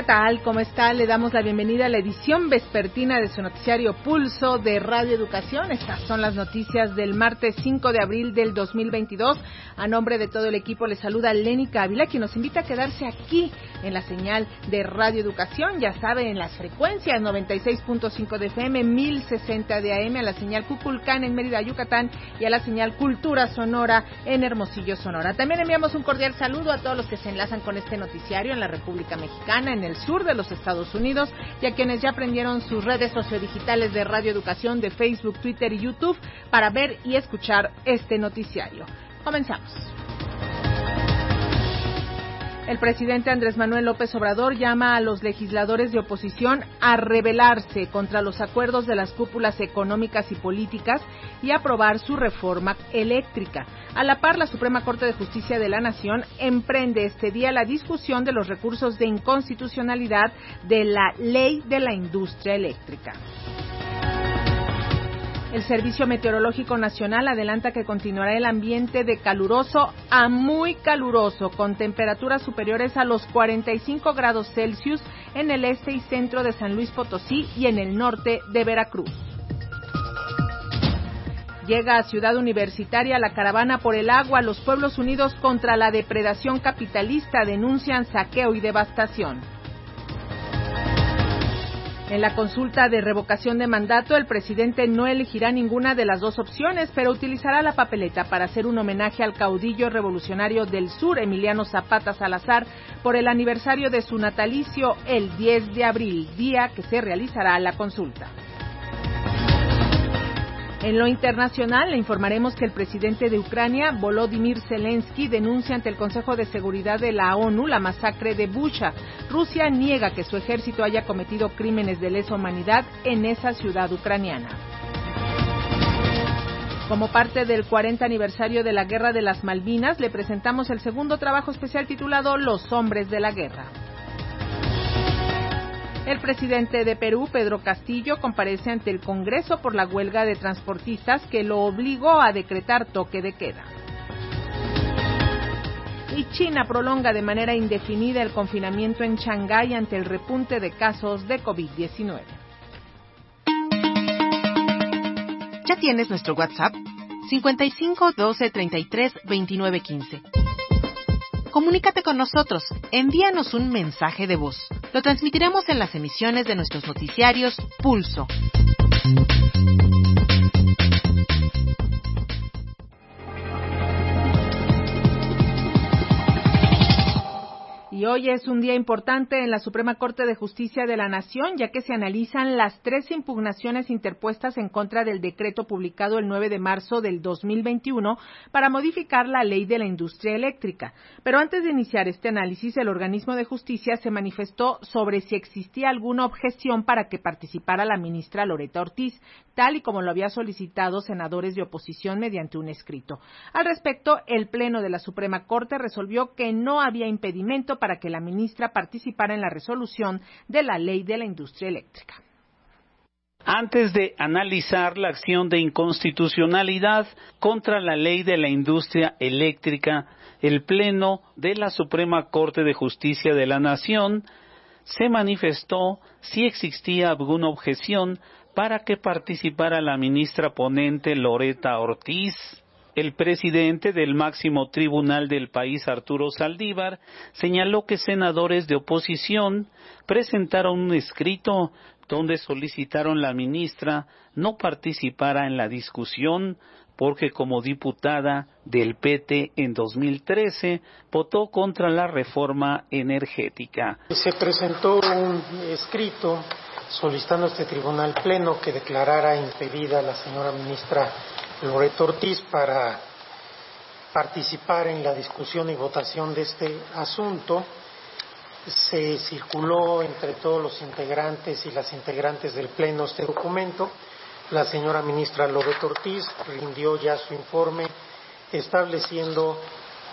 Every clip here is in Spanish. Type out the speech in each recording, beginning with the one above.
¿Qué tal? ¿Cómo está? Le damos la bienvenida a la edición vespertina de su noticiario Pulso de Radio Educación. Estas son las noticias del martes 5 de abril del 2022. A nombre de todo el equipo le saluda Lénica Ávila, quien nos invita a quedarse aquí en la señal de Radio Educación. Ya sabe, en las frecuencias 96.5 de FM, 1060 de AM, a la señal Cuculcán en Mérida, Yucatán y a la señal Cultura Sonora en Hermosillo, Sonora. También enviamos un cordial saludo a todos los que se enlazan con este noticiario en la República Mexicana, en el sur de los Estados Unidos y a quienes ya aprendieron sus redes sociodigitales de Radio Educación de Facebook, Twitter y YouTube para ver y escuchar este noticiario. Comenzamos. El presidente Andrés Manuel López Obrador llama a los legisladores de oposición a rebelarse contra los acuerdos de las cúpulas económicas y políticas y aprobar su reforma eléctrica. A la par, la Suprema Corte de Justicia de la Nación emprende este día la discusión de los recursos de inconstitucionalidad de la ley de la industria eléctrica. El Servicio Meteorológico Nacional adelanta que continuará el ambiente de caluroso a muy caluroso, con temperaturas superiores a los 45 grados Celsius en el este y centro de San Luis Potosí y en el norte de Veracruz. Llega a Ciudad Universitaria la caravana por el agua. Los pueblos unidos contra la depredación capitalista denuncian saqueo y devastación. En la consulta de revocación de mandato, el presidente no elegirá ninguna de las dos opciones, pero utilizará la papeleta para hacer un homenaje al caudillo revolucionario del sur, Emiliano Zapata Salazar, por el aniversario de su natalicio el 10 de abril, día que se realizará la consulta. En lo internacional, le informaremos que el presidente de Ucrania, Volodymyr Zelensky, denuncia ante el Consejo de Seguridad de la ONU la masacre de Bucha. Rusia niega que su ejército haya cometido crímenes de lesa humanidad en esa ciudad ucraniana. Como parte del 40 aniversario de la Guerra de las Malvinas, le presentamos el segundo trabajo especial titulado Los hombres de la guerra. El presidente de Perú, Pedro Castillo, comparece ante el Congreso por la huelga de transportistas que lo obligó a decretar toque de queda. Y China prolonga de manera indefinida el confinamiento en Shanghái ante el repunte de casos de COVID-19. ¿Ya tienes nuestro WhatsApp? 55 12 33 29 15. Comunícate con nosotros, envíanos un mensaje de voz. Lo transmitiremos en las emisiones de nuestros noticiarios Pulso. Hoy es un día importante en la Suprema Corte de Justicia de la Nación, ya que se analizan las tres impugnaciones interpuestas en contra del decreto publicado el 9 de marzo del 2021 para modificar la ley de la industria eléctrica. Pero antes de iniciar este análisis, el organismo de justicia se manifestó sobre si existía alguna objeción para que participara la ministra Loreta Ortiz, tal y como lo había solicitado senadores de oposición mediante un escrito. Al respecto, el Pleno de la Suprema Corte resolvió que no había impedimento para que la ministra participara en la resolución de la ley de la industria eléctrica. Antes de analizar la acción de inconstitucionalidad contra la ley de la industria eléctrica, el Pleno de la Suprema Corte de Justicia de la Nación se manifestó si existía alguna objeción para que participara la ministra ponente Loreta Ortiz el presidente del máximo tribunal del país, Arturo Saldívar, señaló que senadores de oposición presentaron un escrito donde solicitaron la ministra no participara en la discusión porque como diputada del PT en 2013 votó contra la reforma energética. Se presentó un escrito solicitando a este tribunal pleno que declarara impedida a la señora ministra Loreto Ortiz para participar en la discusión y votación de este asunto. Se circuló entre todos los integrantes y las integrantes del Pleno este documento. La señora ministra Loreto Ortiz rindió ya su informe estableciendo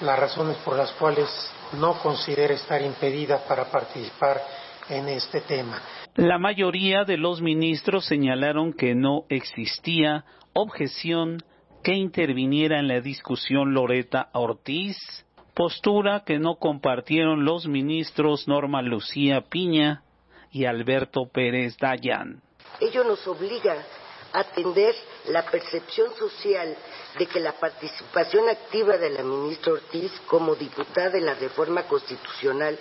las razones por las cuales no considera estar impedida para participar en este tema. La mayoría de los ministros señalaron que no existía objeción que interviniera en la discusión Loreta Ortiz, postura que no compartieron los ministros Norma Lucía Piña y Alberto Pérez Dayan. Ello nos obliga a atender la percepción social de que la participación activa de la ministra Ortiz como diputada de la reforma constitucional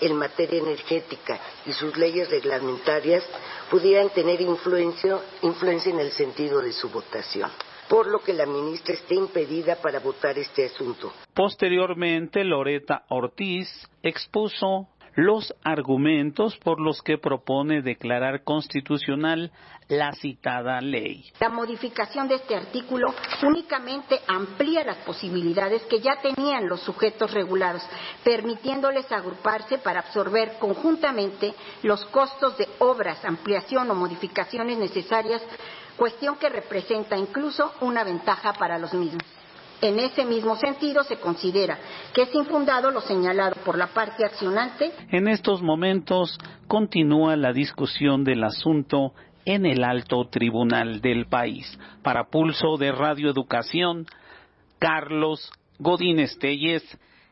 en materia energética y sus leyes reglamentarias pudieran tener influencia, influencia en el sentido de su votación por lo que la ministra esté impedida para votar este asunto. Posteriormente, Loreta Ortiz expuso los argumentos por los que propone declarar constitucional la citada ley. La modificación de este artículo únicamente amplía las posibilidades que ya tenían los sujetos regulados, permitiéndoles agruparse para absorber conjuntamente los costos de obras, ampliación o modificaciones necesarias, cuestión que representa incluso una ventaja para los mismos. En ese mismo sentido, se considera que es infundado lo señalado por la parte accionante. En estos momentos continúa la discusión del asunto en el alto tribunal del país. Para Pulso de Radio Educación, Carlos Godínez Telles,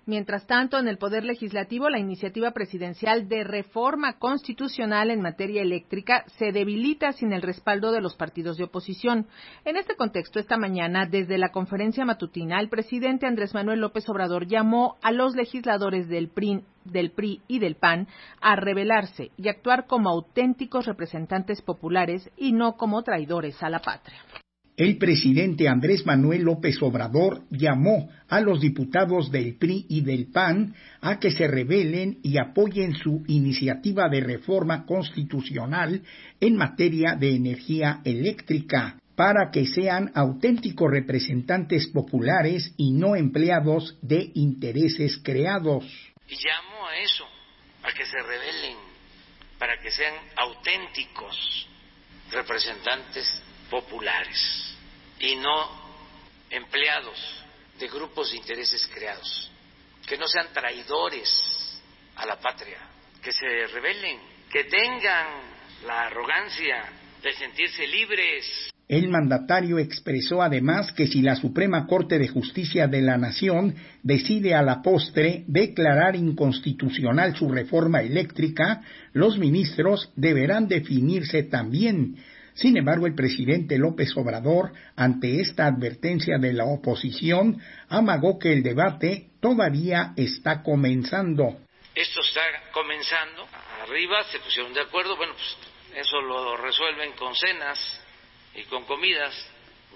Mientras tanto, en el Poder Legislativo, la iniciativa presidencial de reforma constitucional en materia eléctrica se debilita sin el respaldo de los partidos de oposición. En este contexto, esta mañana, desde la conferencia matutina, el presidente Andrés Manuel López Obrador llamó a los legisladores del PRI, del PRI y del PAN a rebelarse y actuar como auténticos representantes populares y no como traidores a la patria el presidente Andrés Manuel López Obrador llamó a los diputados del PRI y del PAN a que se rebelen y apoyen su iniciativa de reforma constitucional en materia de energía eléctrica para que sean auténticos representantes populares y no empleados de intereses creados. Y llamo a eso, a que se rebelen, para que sean auténticos representantes populares y no empleados de grupos de intereses creados, que no sean traidores a la patria, que se rebelen, que tengan la arrogancia de sentirse libres. El mandatario expresó además que si la Suprema Corte de Justicia de la Nación decide a la postre declarar inconstitucional su reforma eléctrica, los ministros deberán definirse también sin embargo, el presidente López Obrador, ante esta advertencia de la oposición, amagó que el debate todavía está comenzando. Esto está comenzando. Arriba se pusieron de acuerdo. Bueno, pues eso lo resuelven con cenas y con comidas.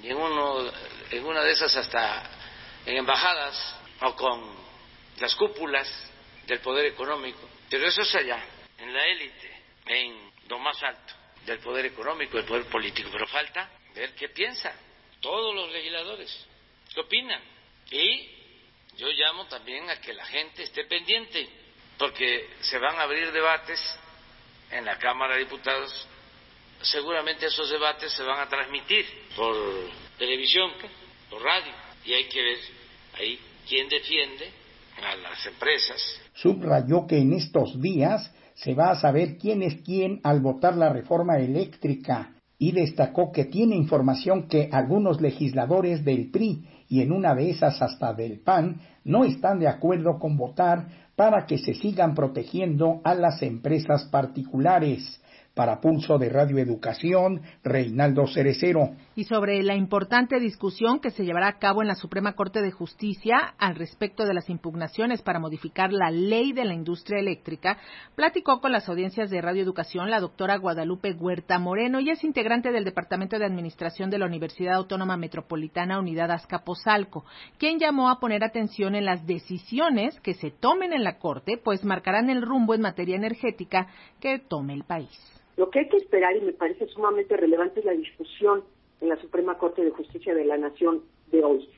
Y en, uno, en una de esas hasta en embajadas o con las cúpulas del poder económico. Pero eso es allá, en la élite, en lo más alto del poder económico, del poder político, pero falta ver qué piensan todos los legisladores, qué opinan. Y yo llamo también a que la gente esté pendiente, porque se van a abrir debates en la Cámara de Diputados, seguramente esos debates se van a transmitir por televisión, por radio, y hay que ver ahí quién defiende a las empresas. Subrayó que en estos días se va a saber quién es quién al votar la reforma eléctrica y destacó que tiene información que algunos legisladores del PRI y en una de esas hasta del PAN no están de acuerdo con votar para que se sigan protegiendo a las empresas particulares. Para Pulso de Radio Educación, Reinaldo Cerecero. Y sobre la importante discusión que se llevará a cabo en la Suprema Corte de Justicia al respecto de las impugnaciones para modificar la ley de la industria eléctrica, platicó con las audiencias de Radio Educación la doctora Guadalupe Huerta Moreno y es integrante del Departamento de Administración de la Universidad Autónoma Metropolitana Unidad Azcapotzalco, quien llamó a poner atención en las decisiones que se tomen en la Corte, pues marcarán el rumbo en materia energética que tome el país. Lo que hay que esperar, y me parece sumamente relevante, es la discusión en la Suprema Corte de Justicia de la Nación de hoy.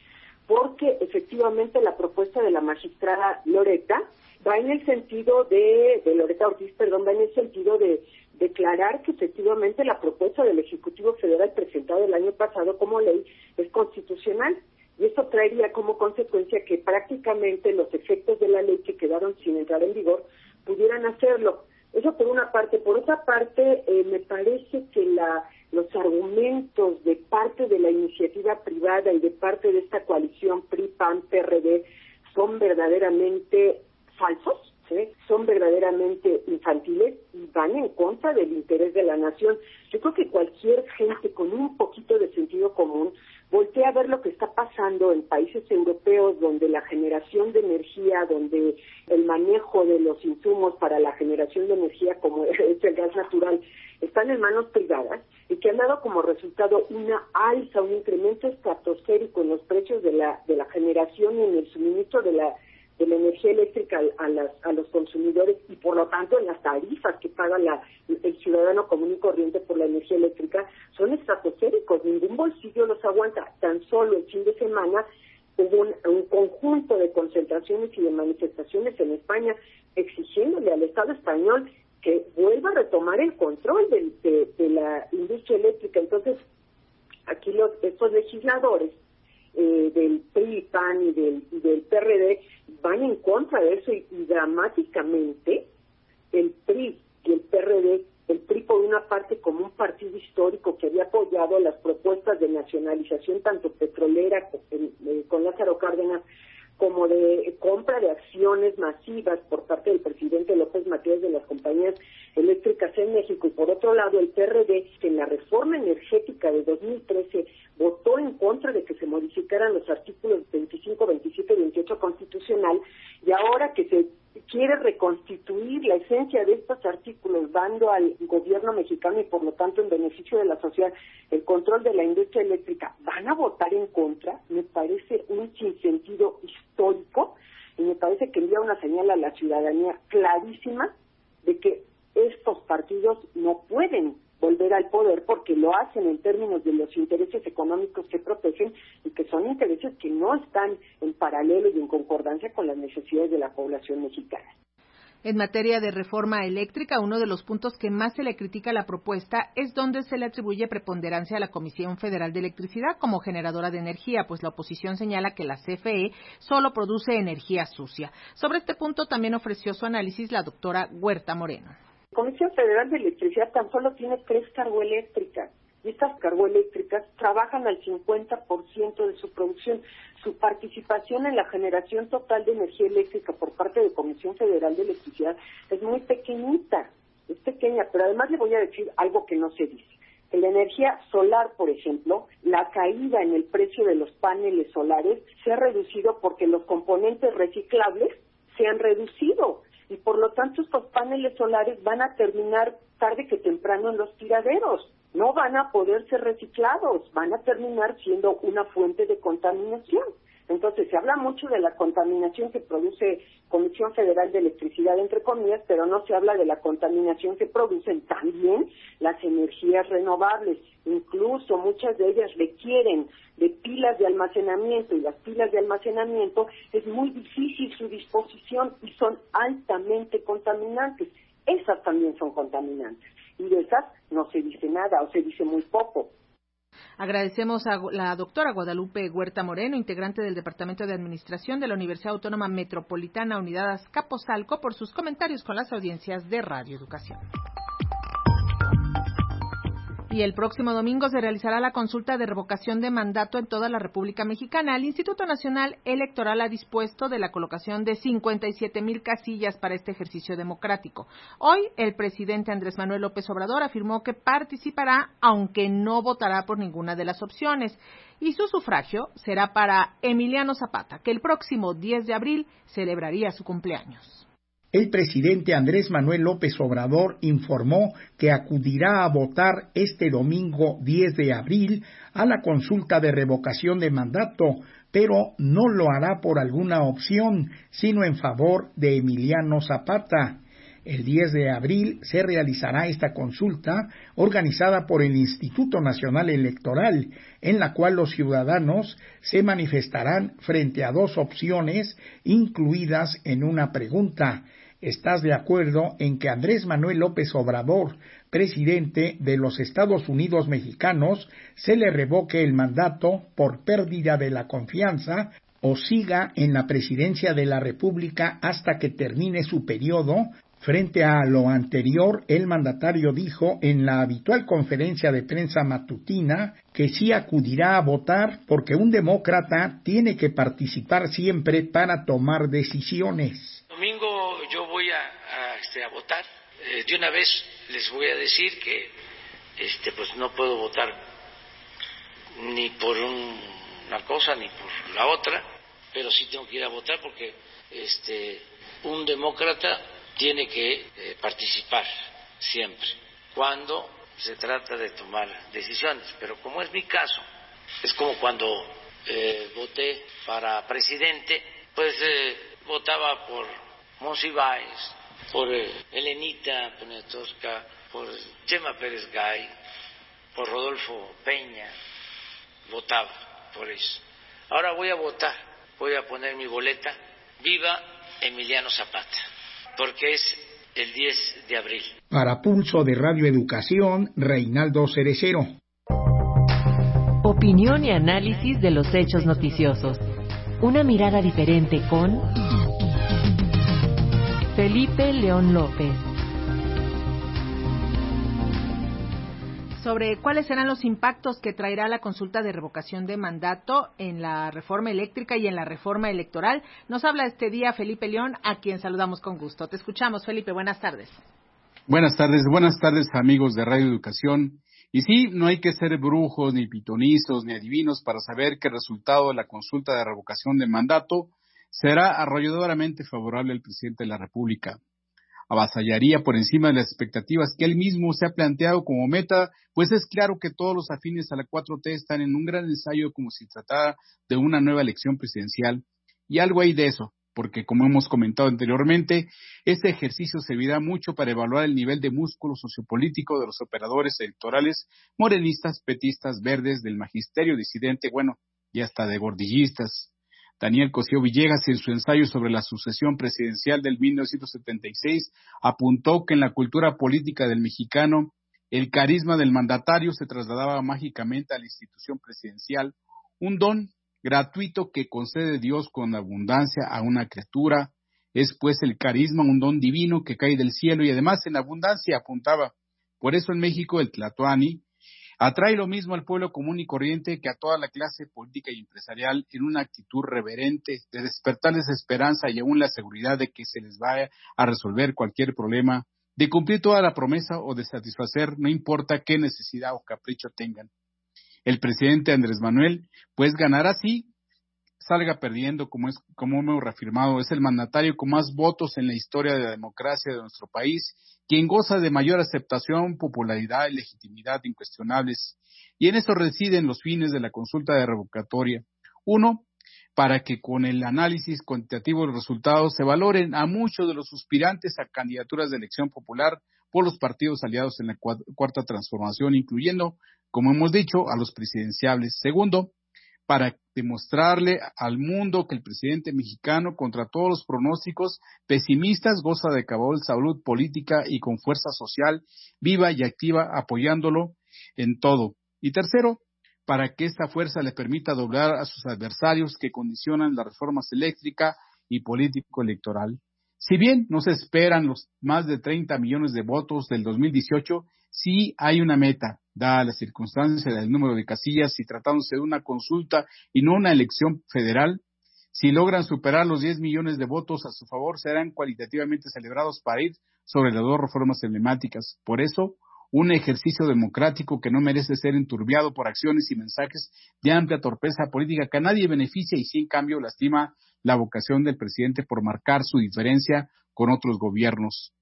Porque efectivamente la propuesta de la magistrada Loreta va en el sentido de, de Loreta Ortiz, perdón, va en el sentido de declarar que efectivamente la propuesta del Ejecutivo Federal presentada el año pasado como ley es constitucional. Y esto traería como consecuencia que prácticamente los efectos de la ley que quedaron sin entrar en vigor pudieran hacerlo. Eso por una parte. Por otra parte, eh, me parece que la, los argumentos de parte de la iniciativa privada y de parte de esta coalición PRI-PAN-PRD son verdaderamente falsos son verdaderamente infantiles y van en contra del interés de la nación. Yo creo que cualquier gente con un poquito de sentido común voltea a ver lo que está pasando en países europeos donde la generación de energía, donde el manejo de los insumos para la generación de energía, como es el gas natural, están en manos privadas y que han dado como resultado una alza, un incremento estratosférico en los precios de la, de la generación y en el suministro de la de la energía eléctrica a, las, a los consumidores y por lo tanto en las tarifas que paga la, el ciudadano común y corriente por la energía eléctrica son estratosféricos, ningún bolsillo los aguanta. Tan solo el fin de semana hubo un, conjunto de concentraciones y de manifestaciones en España exigiéndole al Estado español que vuelva a retomar el control de, de, la industria eléctrica. Entonces, aquí los, estos legisladores eh, del PRI, PAN y del, del PRD van en contra de eso y, dramáticamente el PRI y el PRD, el PRI por una parte como un partido histórico que había apoyado las propuestas de nacionalización tanto petrolera eh, con Lázaro Cárdenas como de compra de acciones masivas por parte del presidente López Mateos de las compañías eléctricas en México y por otro lado el PRD que en la reforma energética de 2013 votó en contra de que se modificaran los artículos 25, 27 y 28 constitucional y ahora que se quiere reconstituir la esencia de estos artículos dando al gobierno mexicano y por lo tanto en beneficio de la sociedad el control de la industria eléctrica, van a votar en contra, me parece un sinsentido histórico y me parece que envía una señal a la ciudadanía clarísima de que estos partidos no pueden volver al poder porque lo hacen en términos de los intereses económicos que protegen y que son intereses que no están en paralelo y en concordancia con las necesidades de la población mexicana. En materia de reforma eléctrica, uno de los puntos que más se le critica a la propuesta es donde se le atribuye preponderancia a la Comisión Federal de Electricidad como generadora de energía, pues la oposición señala que la CFE solo produce energía sucia. Sobre este punto también ofreció su análisis la doctora Huerta Moreno. Comisión Federal de Electricidad tan solo tiene tres carboeléctricas y estas carboeléctricas trabajan al 50% de su producción. Su participación en la generación total de energía eléctrica por parte de Comisión Federal de Electricidad es muy pequeñita, es pequeña, pero además le voy a decir algo que no se dice. En la energía solar, por ejemplo, la caída en el precio de los paneles solares se ha reducido porque los componentes reciclables se han reducido y por lo tanto estos paneles solares van a terminar tarde que temprano en los tiraderos. No van a poder ser reciclados, van a terminar siendo una fuente de contaminación. Entonces, se habla mucho de la contaminación que produce Comisión Federal de Electricidad, entre comillas, pero no se habla de la contaminación que producen también las energías renovables. Incluso muchas de ellas requieren de pilas de almacenamiento y las pilas de almacenamiento es muy difícil su disposición y son altamente contaminantes. Esas también son contaminantes y de esas no se dice nada o se dice muy poco. Agradecemos a la doctora Guadalupe Huerta Moreno, integrante del Departamento de Administración de la Universidad Autónoma Metropolitana Unidad Azcapotzalco, por sus comentarios con las audiencias de Radio Educación. Y el próximo domingo se realizará la consulta de revocación de mandato en toda la República Mexicana. El Instituto Nacional Electoral ha dispuesto de la colocación de 57 mil casillas para este ejercicio democrático. Hoy, el presidente Andrés Manuel López Obrador afirmó que participará, aunque no votará por ninguna de las opciones. Y su sufragio será para Emiliano Zapata, que el próximo 10 de abril celebraría su cumpleaños el presidente Andrés Manuel López Obrador informó que acudirá a votar este domingo 10 de abril a la consulta de revocación de mandato, pero no lo hará por alguna opción, sino en favor de Emiliano Zapata. El 10 de abril se realizará esta consulta organizada por el Instituto Nacional Electoral, en la cual los ciudadanos se manifestarán frente a dos opciones incluidas en una pregunta. ¿Estás de acuerdo en que Andrés Manuel López Obrador, presidente de los Estados Unidos mexicanos, se le revoque el mandato por pérdida de la confianza o siga en la presidencia de la República hasta que termine su periodo Frente a lo anterior, el mandatario dijo en la habitual conferencia de prensa matutina que sí acudirá a votar porque un demócrata tiene que participar siempre para tomar decisiones. Domingo yo voy a, este, votar. Eh, de una vez les voy a decir que este, pues no puedo votar ni por una cosa ni por la otra, pero sí tengo que ir a votar porque este, un demócrata tiene que eh, participar siempre cuando se trata de tomar decisiones. Pero como es mi caso, es como cuando eh, voté para presidente, pues eh, votaba por Monsiváis, por Elenita Poniatowska, por Chema Pérez Gay, por Rodolfo Peña, votaba por eso. Ahora voy a votar, voy a poner mi boleta, viva Emiliano Zapata porque es el 10 de abril. Para Pulso de Radio Educación, Reinaldo Cerecero. Opinión y análisis de los hechos noticiosos. Una mirada diferente con Felipe León López. sobre cuáles serán los impactos que traerá la consulta de revocación de mandato en la reforma eléctrica y en la reforma electoral. Nos habla este día Felipe León, a quien saludamos con gusto. Te escuchamos, Felipe. Buenas tardes. Buenas tardes, buenas tardes amigos de Radio Educación. Y sí, no hay que ser brujos, ni pitonizos, ni adivinos para saber que el resultado de la consulta de revocación de mandato será arrolladoramente favorable al presidente de la República avasallaría por encima de las expectativas que él mismo se ha planteado como meta, pues es claro que todos los afines a la 4T están en un gran ensayo como si tratara de una nueva elección presidencial. Y algo hay de eso, porque como hemos comentado anteriormente, este ejercicio servirá mucho para evaluar el nivel de músculo sociopolítico de los operadores electorales morenistas, petistas, verdes, del magisterio disidente, bueno, y hasta de gordillistas. Daniel Cosío Villegas, en su ensayo sobre la sucesión presidencial del 1976, apuntó que en la cultura política del mexicano, el carisma del mandatario se trasladaba mágicamente a la institución presidencial, un don gratuito que concede Dios con abundancia a una criatura, es pues el carisma un don divino que cae del cielo y además en abundancia apuntaba. Por eso en México el Tlatoani Atrae lo mismo al pueblo común y corriente que a toda la clase política y empresarial en una actitud reverente de despertarles esperanza y aún la seguridad de que se les va a resolver cualquier problema, de cumplir toda la promesa o de satisfacer no importa qué necesidad o capricho tengan. El presidente Andrés Manuel, pues ganará sí salga perdiendo, como, es, como hemos reafirmado, es el mandatario con más votos en la historia de la democracia de nuestro país, quien goza de mayor aceptación, popularidad y legitimidad incuestionables. Y en eso residen los fines de la consulta de revocatoria. Uno, para que con el análisis cuantitativo de los resultados se valoren a muchos de los suspirantes a candidaturas de elección popular por los partidos aliados en la cuarta transformación, incluyendo, como hemos dicho, a los presidenciables. Segundo, para demostrarle al mundo que el presidente mexicano, contra todos los pronósticos pesimistas, goza de cabal salud política y con fuerza social viva y activa, apoyándolo en todo. Y tercero, para que esta fuerza le permita doblar a sus adversarios que condicionan las reformas eléctrica y político-electoral. Si bien no se esperan los más de 30 millones de votos del 2018, sí hay una meta, dada la circunstancia del número de casillas y tratándose de una consulta y no una elección federal, si logran superar los 10 millones de votos a su favor, serán cualitativamente celebrados para ir sobre las dos reformas emblemáticas. Por eso, un ejercicio democrático que no merece ser enturbiado por acciones y mensajes de amplia torpeza política que a nadie beneficia y sí, en cambio, lastima la vocación del presidente por marcar su diferencia con otros gobiernos.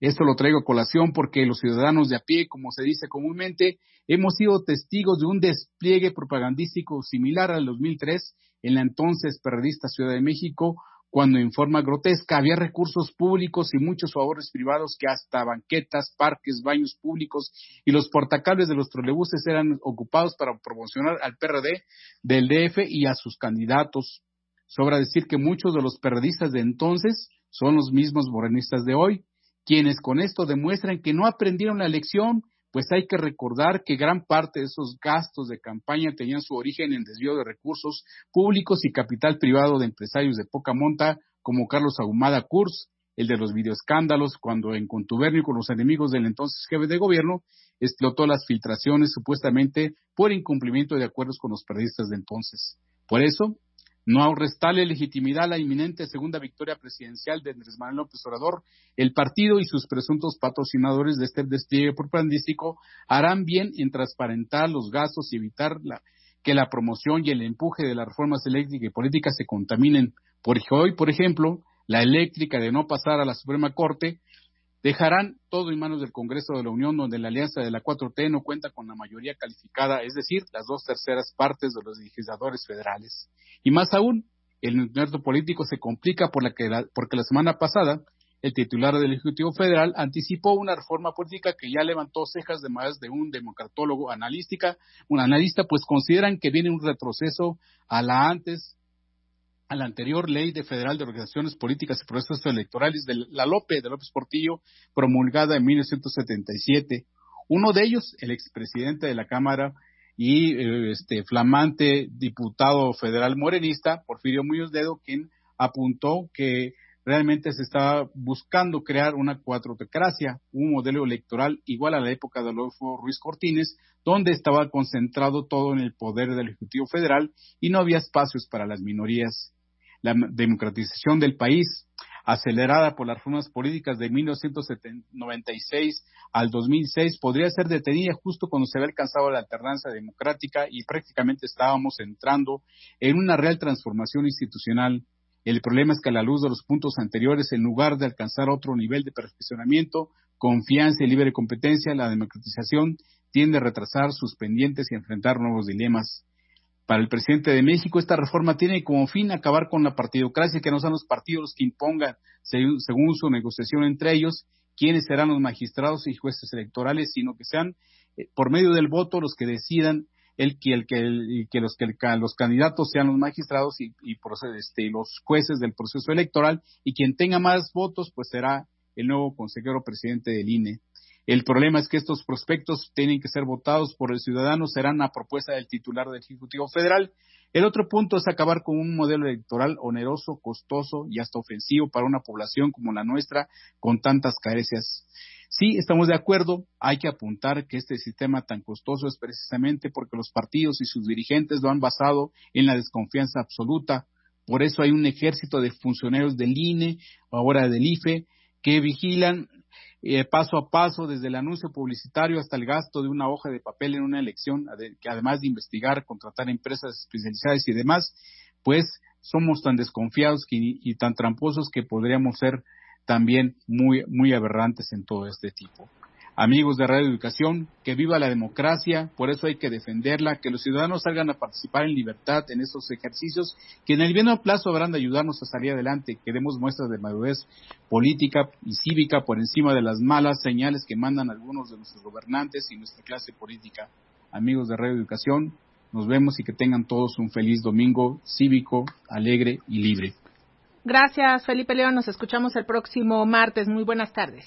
Esto lo traigo a colación porque los ciudadanos de a pie, como se dice comúnmente, hemos sido testigos de un despliegue propagandístico similar al 2003 en la entonces periodista Ciudad de México, cuando en forma grotesca había recursos públicos y muchos favores privados que hasta banquetas, parques, baños públicos y los portacables de los trolebuses eran ocupados para promocionar al PRD del DF y a sus candidatos. Sobra decir que muchos de los periodistas de entonces son los mismos morenistas de hoy, quienes con esto demuestran que no aprendieron la lección pues hay que recordar que gran parte de esos gastos de campaña tenían su origen en desvío de recursos públicos y capital privado de empresarios de poca monta como Carlos Ahumada Kurz, el de los videoescándalos, cuando en contubernio con los enemigos del entonces jefe de gobierno explotó las filtraciones supuestamente por incumplimiento de acuerdos con los periodistas de entonces. Por eso, no restarle legitimidad a la inminente segunda victoria presidencial de Andrés Manuel López Obrador, el partido y sus presuntos patrocinadores de este despliegue propagandístico harán bien en transparentar los gastos y evitar que la promoción y el empuje de las reformas eléctricas y políticas se contaminen. Porque hoy, por ejemplo, la eléctrica de no pasar a la Suprema Corte dejarán todo en manos del Congreso de la Unión, donde la alianza de la 4T no cuenta con la mayoría calificada, es decir, las dos terceras partes de los legisladores federales. Y más aún, el neto político se complica por la que porque la semana pasada el titular del Ejecutivo Federal anticipó una reforma política que ya levantó cejas de más de un democratólogo analística, un analista, pues consideran que viene un retroceso a la antes a la anterior ley de federal de organizaciones políticas y procesos electorales de la Lope de López Portillo, promulgada en 1977. Uno de ellos, el expresidente de la Cámara y eh, este flamante diputado federal morenista, Porfirio Muñoz Dedo, quien apuntó que realmente se estaba buscando crear una cuatrotecracia, un modelo electoral igual a la época de Adolfo Ruiz Cortines, donde estaba concentrado todo en el poder del Ejecutivo Federal y no había espacios para las minorías la democratización del país, acelerada por las reformas políticas de 1996 al 2006, podría ser detenida justo cuando se había alcanzado la alternancia democrática y prácticamente estábamos entrando en una real transformación institucional. El problema es que a la luz de los puntos anteriores, en lugar de alcanzar otro nivel de perfeccionamiento, confianza y libre competencia, la democratización tiende a retrasar sus pendientes y enfrentar nuevos dilemas. Para el presidente de México, esta reforma tiene como fin acabar con la partidocracia, que no sean los partidos los que impongan, según su negociación entre ellos, quiénes serán los magistrados y jueces electorales, sino que sean eh, por medio del voto los que decidan el que, el que, que, los, que los candidatos sean los magistrados y, y este, los jueces del proceso electoral y quien tenga más votos pues será el nuevo consejero presidente del INE. El problema es que estos prospectos tienen que ser votados por el ciudadano, serán a propuesta del titular del Ejecutivo Federal. El otro punto es acabar con un modelo electoral oneroso, costoso y hasta ofensivo para una población como la nuestra con tantas carencias. Sí, estamos de acuerdo, hay que apuntar que este sistema tan costoso es precisamente porque los partidos y sus dirigentes lo han basado en la desconfianza absoluta. Por eso hay un ejército de funcionarios del INE, ahora del IFE, que vigilan eh, paso a paso, desde el anuncio publicitario hasta el gasto de una hoja de papel en una elección, que además de investigar, contratar empresas especializadas y demás, pues somos tan desconfiados y tan tramposos que podríamos ser también muy, muy aberrantes en todo este tipo amigos de Radio Educación, que viva la democracia, por eso hay que defenderla, que los ciudadanos salgan a participar en libertad en estos ejercicios, que en el bien plazo habrán de ayudarnos a salir adelante, que demos muestras de madurez política y cívica por encima de las malas señales que mandan algunos de nuestros gobernantes y nuestra clase política. Amigos de Radio Educación, nos vemos y que tengan todos un feliz domingo cívico, alegre y libre. Gracias, Felipe León. Nos escuchamos el próximo martes. Muy buenas tardes.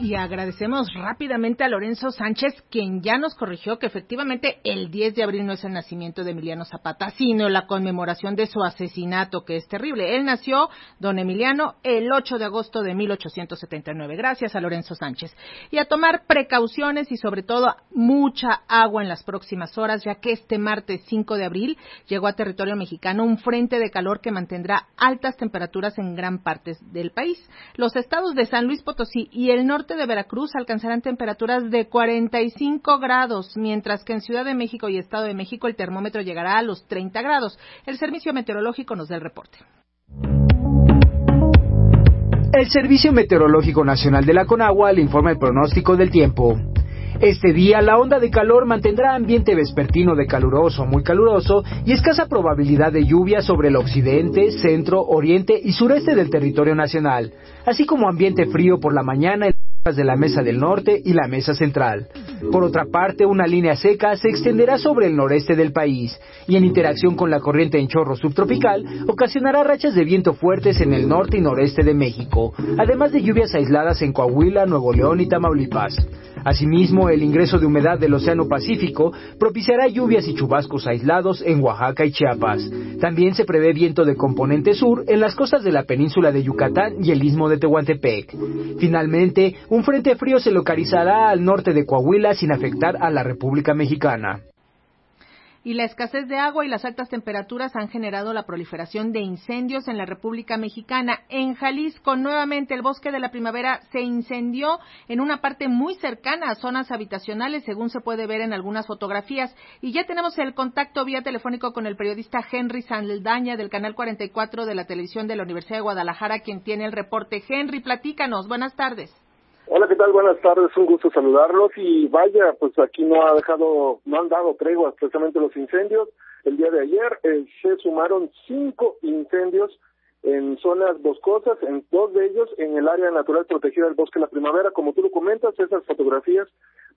Y agradecemos rápidamente a Lorenzo Sánchez, quien ya nos corrigió que efectivamente el 10 de abril no es el nacimiento de Emiliano Zapata, sino la conmemoración de su asesinato, que es terrible. Él nació, don Emiliano, el 8 de agosto de 1879. Gracias a Lorenzo Sánchez. Y a tomar precauciones y sobre todo mucha agua en las próximas horas, ya que este martes 5 de abril llegó a territorio mexicano un frente de calor que mantendrá altas temperaturas en gran parte del país. Los estados de San Luis Potosí y el norte de Veracruz alcanzarán temperaturas de 45 grados, mientras que en Ciudad de México y Estado de México el termómetro llegará a los 30 grados. El Servicio Meteorológico nos da el reporte. El Servicio Meteorológico Nacional de la Conagua le informa el pronóstico del tiempo. Este día la onda de calor mantendrá ambiente vespertino de caluroso a muy caluroso y escasa probabilidad de lluvia sobre el occidente, centro, oriente y sureste del territorio nacional, así como ambiente frío por la mañana de la mesa del norte y la mesa central. Por otra parte, una línea seca se extenderá sobre el noreste del país y en interacción con la corriente en chorro subtropical ocasionará rachas de viento fuertes en el norte y noreste de México, además de lluvias aisladas en Coahuila, Nuevo León y Tamaulipas. Asimismo, el ingreso de humedad del Océano Pacífico propiciará lluvias y chubascos aislados en Oaxaca y Chiapas. También se prevé viento de componente sur en las costas de la península de Yucatán y el istmo de Tehuantepec. Finalmente, un frente frío se localizará al norte de Coahuila sin afectar a la República Mexicana y la escasez de agua y las altas temperaturas han generado la proliferación de incendios en la República Mexicana. En Jalisco, nuevamente el bosque de la primavera se incendió en una parte muy cercana a zonas habitacionales, según se puede ver en algunas fotografías. Y ya tenemos el contacto vía telefónico con el periodista Henry Sandaña del canal 44 de la televisión de la Universidad de Guadalajara, quien tiene el reporte. Henry, platícanos. Buenas tardes. Hola, ¿qué tal? Buenas tardes, un gusto saludarlos y vaya, pues aquí no ha dejado, no han dado tregua precisamente los incendios. El día de ayer eh, se sumaron cinco incendios en zonas boscosas, en dos de ellos en el área natural protegida del bosque de la primavera. Como tú lo comentas, esas fotografías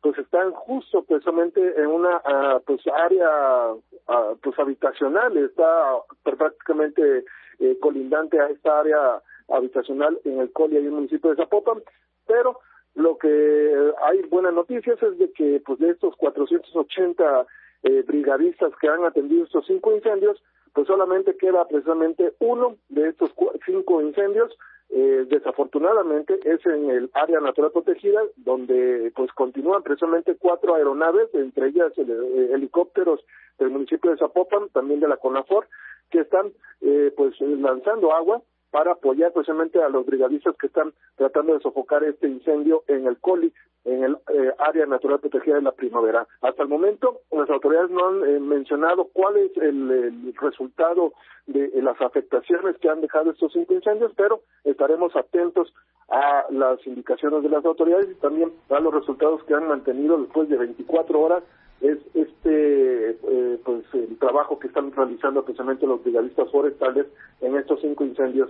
pues están justo precisamente en una uh, pues área uh, pues habitacional, está prácticamente eh, colindante a esta área habitacional en el Coli, y el municipio de Zapopan pero lo que hay buenas noticias es de que pues de estos 480 eh, brigadistas que han atendido estos cinco incendios, pues solamente queda precisamente uno de estos cinco incendios. Eh, desafortunadamente es en el área natural protegida, donde pues continúan precisamente cuatro aeronaves, entre ellas eh, helicópteros del municipio de Zapopan, también de la CONAFOR, que están eh, pues lanzando agua para apoyar precisamente a los brigadistas que están tratando de sofocar este incendio en el Coli, en el eh, área natural protegida de la primavera. Hasta el momento, las autoridades no han eh, mencionado cuál es el, resultado de las afectaciones que han dejado estos cinco incendios, pero estaremos atentos a las indicaciones de las autoridades y también a los resultados que han mantenido después de 24 horas es este eh, pues el trabajo que están realizando precisamente los brigadistas forestales en estos cinco incendios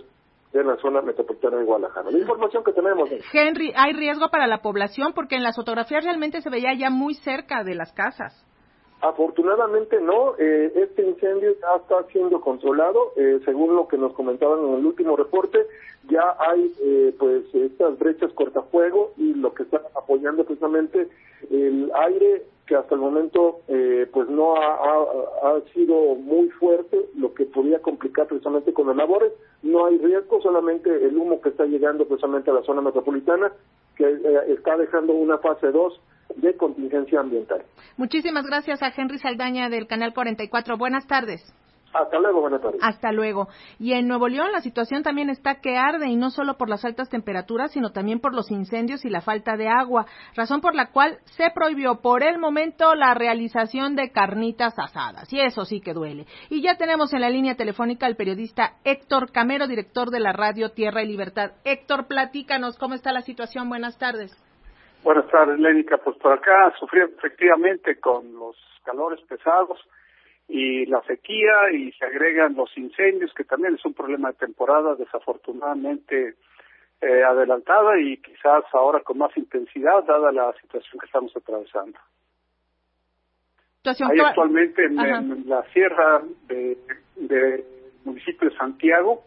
de la zona metropolitana de Guadalajara. La información que tenemos. Henry, ¿hay riesgo para la población? Porque en las fotografías realmente se veía ya muy cerca de las casas. Afortunadamente no, eh, este incendio ya está siendo controlado, eh, según lo que nos comentaban en el último reporte, ya hay eh, pues estas brechas cortafuego y lo que está apoyando precisamente el aire que hasta el momento eh, pues no ha, ha, sido muy fuerte, lo que podía complicar precisamente con las labores. No hay riesgo, solamente el humo que está llegando precisamente a la zona metropolitana, que eh, está dejando una fase 2 de contingencia ambiental. Muchísimas gracias a Henry Saldaña del Canal 44. Buenas tardes. Hasta luego, buenas tardes. Hasta luego. Y en Nuevo León la situación también está que arde y no solo por las altas temperaturas, sino también por los incendios y la falta de agua, razón por la cual se prohibió por el momento la realización de carnitas asadas. Y eso sí que duele. Y ya tenemos en la línea telefónica al periodista Héctor Camero, director de la radio Tierra y Libertad. Héctor, platícanos cómo está la situación. Buenas tardes. Buenas tardes, Lénica. Pues por acá sufriendo efectivamente con los calores pesados y la sequía y se agregan los incendios, que también es un problema de temporada desafortunadamente eh, adelantada y quizás ahora con más intensidad dada la situación que estamos atravesando. Hay actualmente en, la sierra de, de municipio de Santiago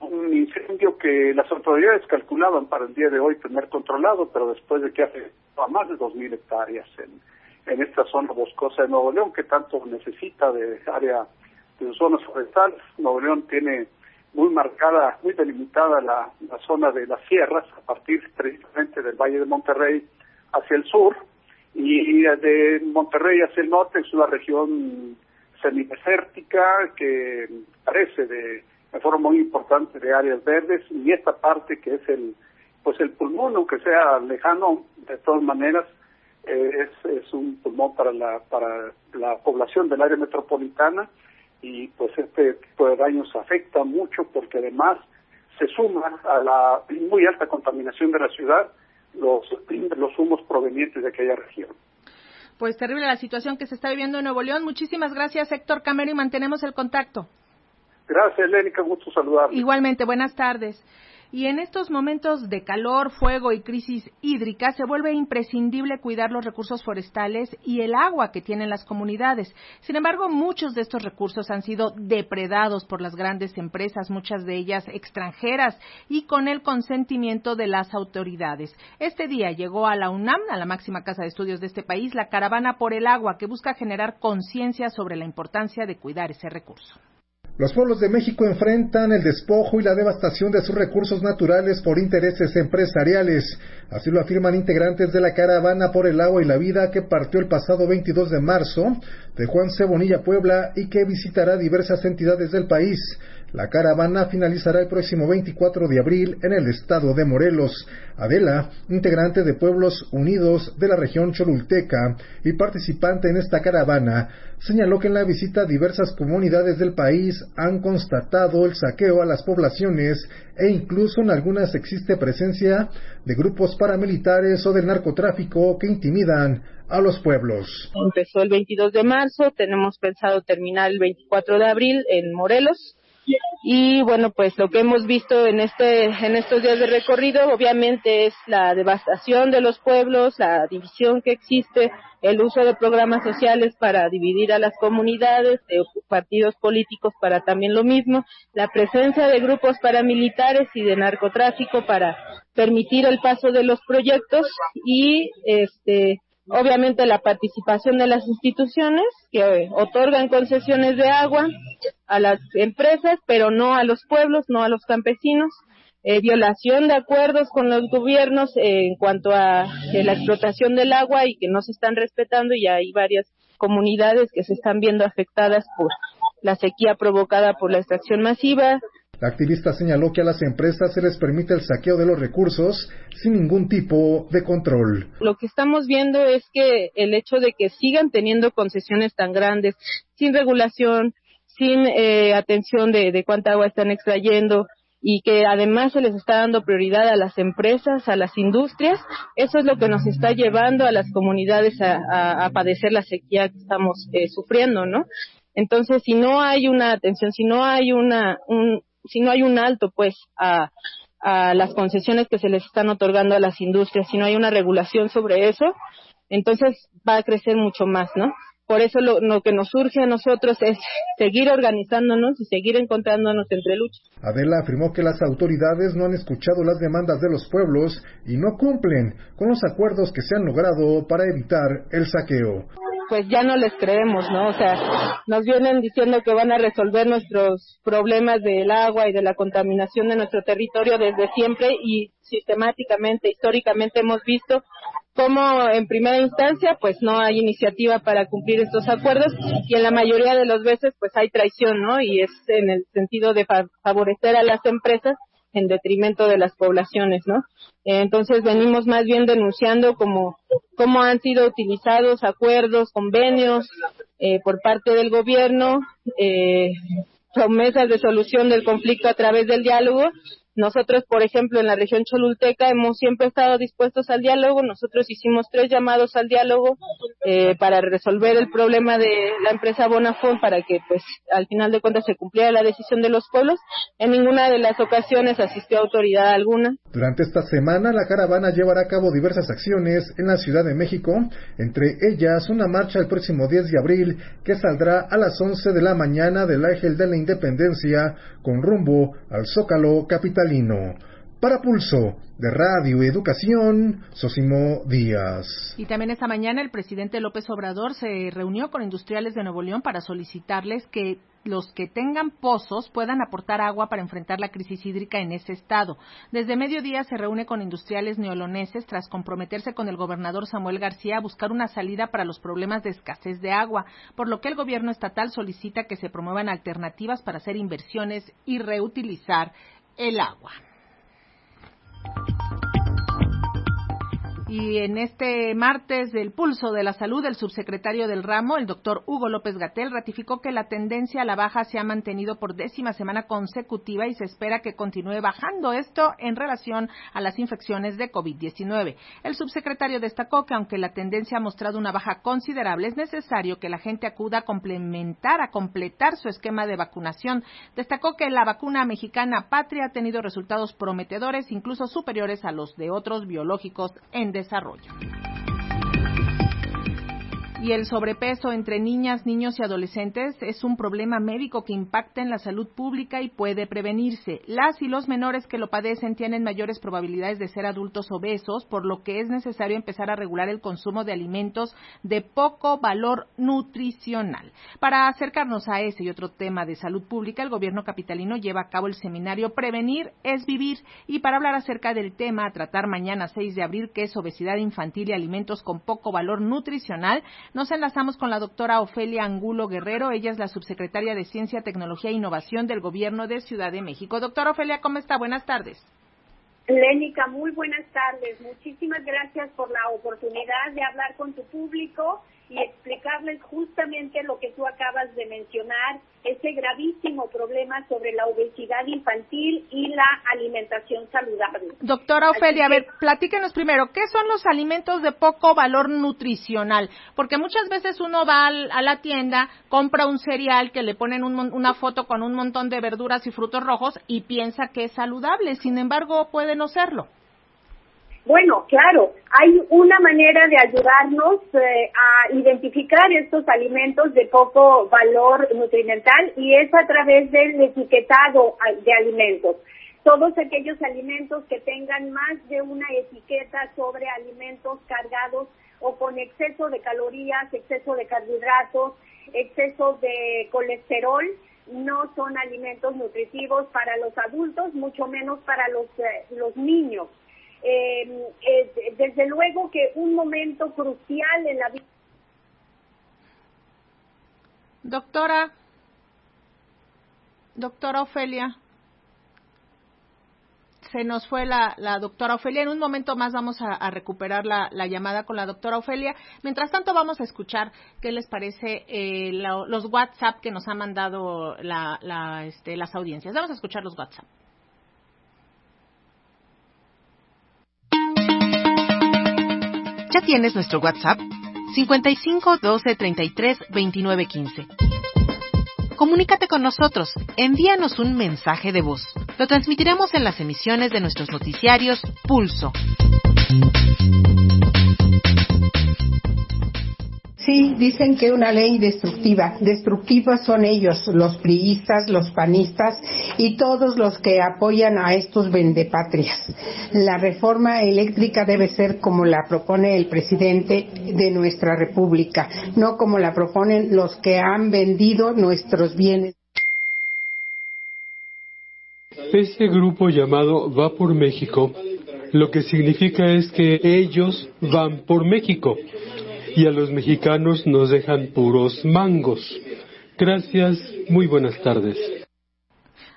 un incendio que las autoridades calculaban para el día de hoy tener controlado, pero después de que hace a más de 2.000 hectáreas en en esta zona boscosa de Nuevo León, que tanto necesita de área de zonas forestales. Nuevo León tiene muy marcada, muy delimitada la, la zona de las sierras, a partir precisamente del Valle de Monterrey hacia el sur, y de Monterrey hacia el norte es una región semidesértica que carece de, de forma muy importante de áreas verdes, y esta parte que es el pues el pulmón, aunque sea lejano, de todas maneras, eh, es, es un pulmón para la, para la población del área metropolitana y pues este tipo de daños afecta mucho porque además se suma a la muy alta contaminación de la ciudad los, los humos provenientes de aquella región. Pues terrible la situación que se está viviendo en Nuevo León. Muchísimas gracias, Héctor Camero, y mantenemos el contacto. Gracias, Lénica, gusto saludar. Igualmente, buenas tardes. Y en estos momentos de calor, fuego y crisis hídrica se vuelve imprescindible cuidar los recursos forestales y el agua que tienen las comunidades. Sin embargo, muchos de estos recursos han sido depredados por las grandes empresas, muchas de ellas extranjeras y con el consentimiento de las autoridades. Este día llegó a la UNAM, a la máxima casa de estudios de este país, la caravana por el agua que busca generar conciencia sobre la importancia de cuidar ese recurso. Los pueblos de México enfrentan el despojo y la devastación de sus recursos naturales por intereses empresariales. Así lo afirman integrantes de la caravana por el agua y la vida que partió el pasado 22 de marzo de Juan Cebonilla, Puebla, y que visitará diversas entidades del país. La caravana finalizará el próximo 24 de abril en el estado de Morelos. Adela, integrante de Pueblos Unidos de la región Cholulteca y participante en esta caravana, señaló que en la visita diversas comunidades del país han constatado el saqueo a las poblaciones e incluso en algunas existe presencia de grupos paramilitares o del narcotráfico que intimidan a los pueblos. Empezó el 22 de marzo, tenemos pensado terminar el 24 de abril en Morelos y bueno, pues lo que hemos visto en este en estos días de recorrido obviamente es la devastación de los pueblos, la división que existe, el uso de programas sociales para dividir a las comunidades, de partidos políticos para también lo mismo, la presencia de grupos paramilitares y de narcotráfico para permitir el paso de los proyectos y este obviamente la participación de las instituciones que otorgan concesiones de agua a las empresas, pero no a los pueblos, no a los campesinos, eh, violación de acuerdos con los gobiernos en cuanto a la explotación del agua y que no se están respetando y hay varias comunidades que se están viendo afectadas por la sequía provocada por la extracción masiva, la activista señaló que a las empresas se les permite el saqueo de los recursos sin ningún tipo de control. Lo que estamos viendo es que el hecho de que sigan teniendo concesiones tan grandes, sin regulación, sin eh, atención de, cuánta agua están extrayendo, y que además se les está dando prioridad a las empresas, a las industrias, eso es lo que nos está llevando a las comunidades a, padecer la sequía que estamos eh, sufriendo, ¿no? Entonces, si no hay una atención, si no hay una, un, si no hay un alto, pues, a, a las concesiones que se les están otorgando a las industrias, si no hay una regulación sobre eso, entonces va a crecer mucho más, ¿no? Por eso lo, lo, que nos surge a nosotros es seguir organizándonos y seguir encontrándonos entre luchas. Adela afirmó que las autoridades no han escuchado las demandas de los pueblos y no cumplen con los acuerdos que se han logrado para evitar el saqueo pues ya no les creemos, ¿no? O sea, nos vienen diciendo que van a resolver nuestros problemas del agua y de la contaminación de nuestro territorio desde siempre y sistemáticamente, históricamente hemos visto cómo en primera instancia pues no hay iniciativa para cumplir estos acuerdos y en la mayoría de las veces pues hay traición, ¿no? Y es en el sentido de favorecer a las empresas en detrimento de las poblaciones, ¿no? Entonces venimos más bien denunciando cómo, cómo han sido utilizados acuerdos, convenios eh, por parte del gobierno, eh, promesas de solución del conflicto a través del diálogo nosotros, por ejemplo, en la región Cholulteca hemos siempre estado dispuestos al diálogo. Nosotros hicimos tres llamados al diálogo eh, para resolver el problema de la empresa Bonafont para que, pues, al final de cuentas se cumpliera la decisión de los pueblos. En ninguna de las ocasiones asistió autoridad alguna. Durante esta semana, la caravana llevará a cabo diversas acciones en la Ciudad de México, entre ellas una marcha el próximo 10 de abril que saldrá a las 11 de la mañana del Ángel de la Independencia con rumbo al Zócalo Capital para Pulso de Radio Educación, Sosimo Díaz. Y también esta mañana el presidente López Obrador se reunió con industriales de Nuevo León para solicitarles que los que tengan pozos puedan aportar agua para enfrentar la crisis hídrica en ese estado. Desde mediodía se reúne con industriales neoloneses tras comprometerse con el gobernador Samuel García a buscar una salida para los problemas de escasez de agua, por lo que el gobierno estatal solicita que se promuevan alternativas para hacer inversiones y reutilizar el agua. Y en este martes del pulso de la salud, el subsecretario del ramo, el doctor Hugo López Gatel, ratificó que la tendencia a la baja se ha mantenido por décima semana consecutiva y se espera que continúe bajando esto en relación a las infecciones de COVID-19. El subsecretario destacó que aunque la tendencia ha mostrado una baja considerable, es necesario que la gente acuda a complementar, a completar su esquema de vacunación. Destacó que la vacuna mexicana Patria ha tenido resultados prometedores, incluso superiores a los de otros biológicos en desarrollo desarrollo y el sobrepeso entre niñas, niños y adolescentes es un problema médico que impacta en la salud pública y puede prevenirse. Las y los menores que lo padecen tienen mayores probabilidades de ser adultos obesos, por lo que es necesario empezar a regular el consumo de alimentos de poco valor nutricional. Para acercarnos a ese y otro tema de salud pública, el gobierno capitalino lleva a cabo el seminario Prevenir es Vivir y para hablar acerca del tema a tratar mañana 6 de abril, que es obesidad infantil y alimentos con poco valor nutricional, nos enlazamos con la doctora Ofelia Angulo Guerrero. Ella es la subsecretaria de Ciencia, Tecnología e Innovación del Gobierno de Ciudad de México. Doctora Ofelia, ¿cómo está? Buenas tardes. Lénica, muy buenas tardes. Muchísimas gracias por la oportunidad de hablar con tu público y explicarles justamente lo que tú acabas de mencionar, ese gravísimo problema sobre la obesidad infantil y la alimentación saludable. Doctora Ofelia, a ver, platíquenos primero, ¿qué son los alimentos de poco valor nutricional? Porque muchas veces uno va a la tienda, compra un cereal que le ponen una foto con un montón de verduras y frutos rojos y piensa que es saludable, sin embargo puede no serlo. Bueno, claro, hay una manera de ayudarnos eh, a identificar estos alimentos de poco valor nutrimental y es a través del etiquetado de alimentos. Todos aquellos alimentos que tengan más de una etiqueta sobre alimentos cargados o con exceso de calorías, exceso de carbohidratos, exceso de colesterol, no son alimentos nutritivos para los adultos, mucho menos para los, eh, los niños. Eh, eh, desde luego que un momento crucial en la vida. Doctora, doctora Ofelia, se nos fue la, doctora Ofelia. En un momento más vamos a, recuperar la, llamada con la doctora Ofelia. Mientras tanto, vamos a escuchar qué les parece eh, los WhatsApp que nos han mandado este, las audiencias. Vamos a escuchar los WhatsApp. ¿Ya tienes nuestro WhatsApp? 55 12 33 29 15. Comunícate con nosotros, envíanos un mensaje de voz. Lo transmitiremos en las emisiones de nuestros noticiarios Pulso. Sí, dicen que una ley destructiva. Destructivas son ellos, los priistas, los panistas y todos los que apoyan a estos vendepatrias. La reforma eléctrica debe ser como la propone el presidente de nuestra república, no como la proponen los que han vendido nuestros bienes. Este grupo llamado Va por México lo que significa es que ellos van por México y a los mexicanos nos dejan puros mangos. Gracias, muy buenas tardes.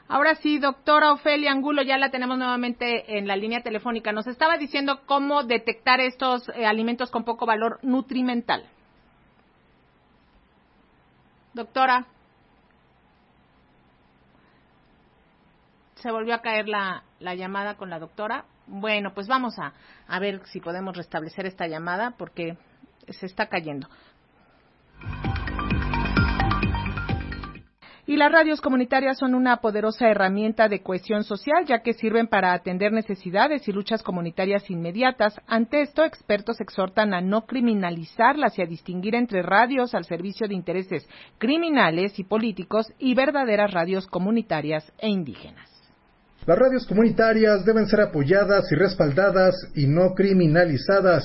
Ahora sí, doctora Ofelia Angulo, ya la tenemos nuevamente en la línea telefónica. Nos estaba diciendo cómo detectar estos eh, alimentos con poco valor nutrimental. Doctora. Se volvió a caer la, la llamada con la doctora. Bueno, pues vamos a, a ver si podemos restablecer esta llamada porque se está cayendo. Y las radios comunitarias son una poderosa herramienta de cohesión social, ya que sirven para atender necesidades y luchas comunitarias inmediatas. Ante esto, expertos exhortan a no criminalizarlas y a distinguir entre radios al servicio de intereses criminales y políticos y verdaderas radios comunitarias e indígenas. Las radios comunitarias deben ser apoyadas y respaldadas y no criminalizadas.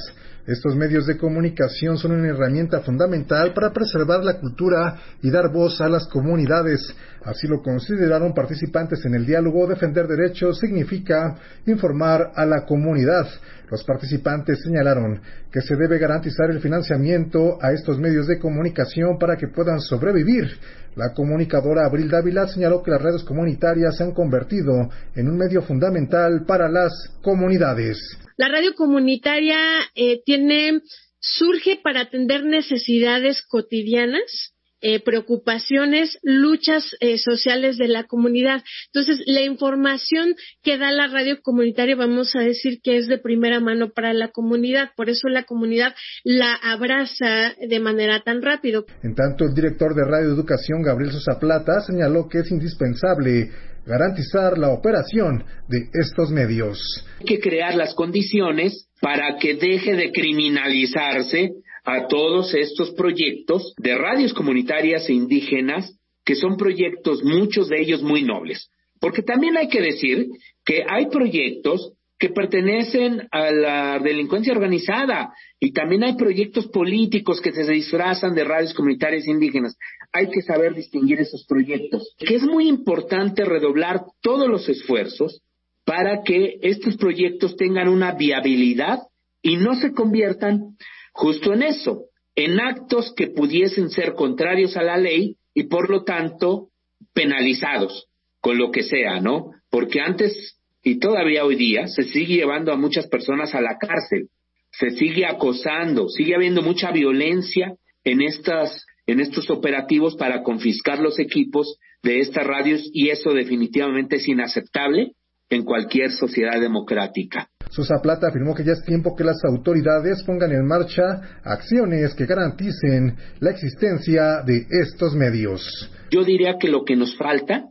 Estos medios de comunicación son una herramienta fundamental para preservar la cultura y dar voz a las comunidades. Así lo consideraron participantes en el diálogo. Defender derechos significa informar a la comunidad. Los participantes señalaron que se debe garantizar el financiamiento a estos medios de comunicación para que puedan sobrevivir. La comunicadora Abril Dávila señaló que las redes comunitarias se han convertido en un medio fundamental para las comunidades. La radio comunitaria eh, tiene surge para atender necesidades cotidianas eh, preocupaciones, luchas eh, sociales de la comunidad. Entonces, la información que da la radio comunitaria, vamos a decir que es de primera mano para la comunidad. Por eso la comunidad la abraza de manera tan rápido. En tanto, el director de Radio Educación, Gabriel Sosa Plata, señaló que es indispensable garantizar la operación de estos medios. Hay que crear las condiciones para que deje de criminalizarse a todos estos proyectos de radios comunitarias e indígenas, que son proyectos, muchos de ellos muy nobles. Porque también hay que decir que hay proyectos que pertenecen a la delincuencia organizada y también hay proyectos políticos que se disfrazan de radios comunitarias e indígenas. Hay que saber distinguir esos proyectos, que es muy importante redoblar todos los esfuerzos para que estos proyectos tengan una viabilidad y no se conviertan justo en eso, en actos que pudiesen ser contrarios a la ley y por lo tanto penalizados con lo que sea, ¿no? Porque antes y todavía hoy día se sigue llevando a muchas personas a la cárcel, se sigue acosando, sigue habiendo mucha violencia en estas en estos operativos para confiscar los equipos de estas radios y eso definitivamente es inaceptable en cualquier sociedad democrática. Sosa Plata afirmó que ya es tiempo que las autoridades pongan en marcha acciones que garanticen la existencia de estos medios. Yo diría que lo que nos falta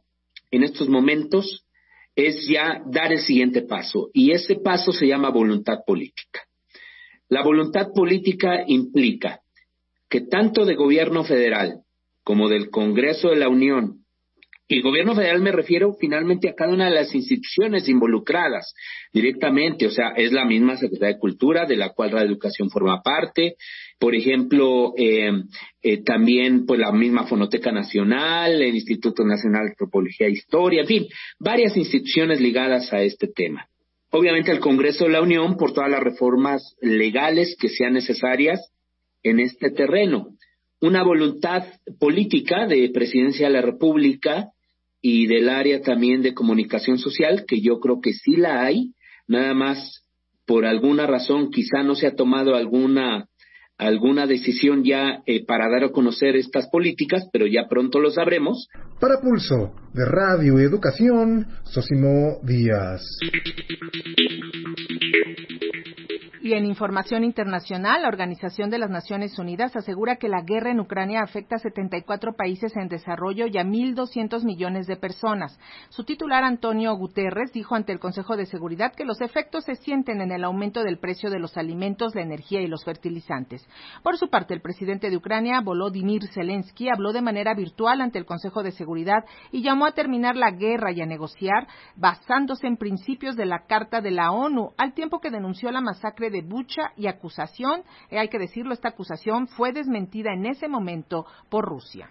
en estos momentos es ya dar el siguiente paso y ese paso se llama voluntad política. La voluntad política implica que tanto de gobierno federal como del Congreso de la Unión y gobierno federal me refiero finalmente a cada una de las instituciones involucradas directamente, o sea, es la misma Secretaría de Cultura, de la cual la educación forma parte, por ejemplo, eh, eh, también pues la misma Fonoteca Nacional, el Instituto Nacional de Antropología e Historia, en fin, varias instituciones ligadas a este tema. Obviamente el Congreso de la Unión por todas las reformas legales que sean necesarias en este terreno. Una voluntad política de Presidencia de la República y del área también de comunicación social, que yo creo que sí la hay, nada más por alguna razón quizá no se ha tomado alguna alguna decisión ya eh, para dar a conocer estas políticas, pero ya pronto lo sabremos. Para Pulso de Radio y Educación, Sosimo Díaz. Y en información internacional, la Organización de las Naciones Unidas asegura que la guerra en Ucrania afecta a 74 países en desarrollo y a 1.200 millones de personas. Su titular, Antonio Guterres, dijo ante el Consejo de Seguridad que los efectos se sienten en el aumento del precio de los alimentos, la energía y los fertilizantes. Por su parte, el presidente de Ucrania, Volodymyr Zelensky, habló de manera virtual ante el Consejo de Seguridad y llamó a terminar la guerra y a negociar basándose en principios de la Carta de la ONU, al tiempo que denunció la masacre de Bucha y acusación, eh, hay que decirlo, esta acusación fue desmentida en ese momento por Rusia.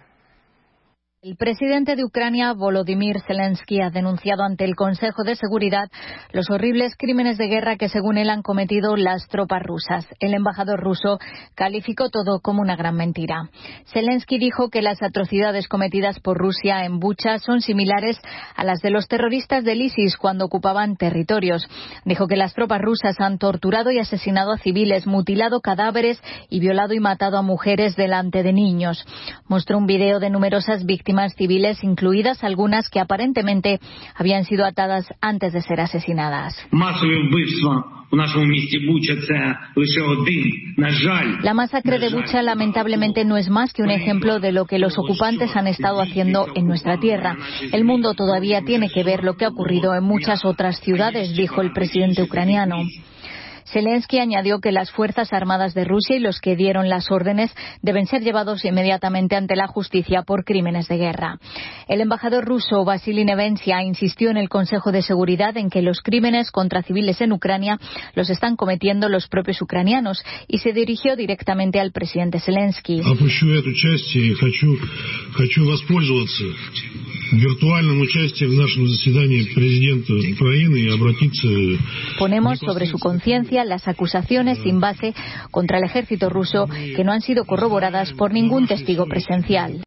El presidente de Ucrania, Volodymyr Zelensky, ha denunciado ante el Consejo de Seguridad los horribles crímenes de guerra que, según él, han cometido las tropas rusas. El embajador ruso calificó todo como una gran mentira. Zelensky dijo que las atrocidades cometidas por Rusia en Bucha son similares a las de los terroristas del ISIS cuando ocupaban territorios. Dijo que las tropas rusas han torturado y asesinado a civiles, mutilado cadáveres y violado y matado a mujeres delante de niños. Mostró un video de numerosas víctimas víctimas civiles, incluidas algunas que aparentemente habían sido atadas antes de ser asesinadas. La masacre de Bucha lamentablemente no es más que un ejemplo de lo que los ocupantes han estado haciendo en nuestra tierra. El mundo todavía tiene que ver lo que ha ocurrido en muchas otras ciudades, dijo el presidente ucraniano. Zelensky añadió que las Fuerzas Armadas de Rusia y los que dieron las órdenes deben ser llevados inmediatamente ante la justicia por crímenes de guerra. El embajador ruso Vasily Nevencia insistió en el Consejo de Seguridad en que los crímenes contra civiles en Ucrania los están cometiendo los propios ucranianos y se dirigió directamente al presidente Zelensky. Ponemos sobre su conciencia las acusaciones sin base contra el ejército ruso que no han sido corroboradas por ningún testigo presencial.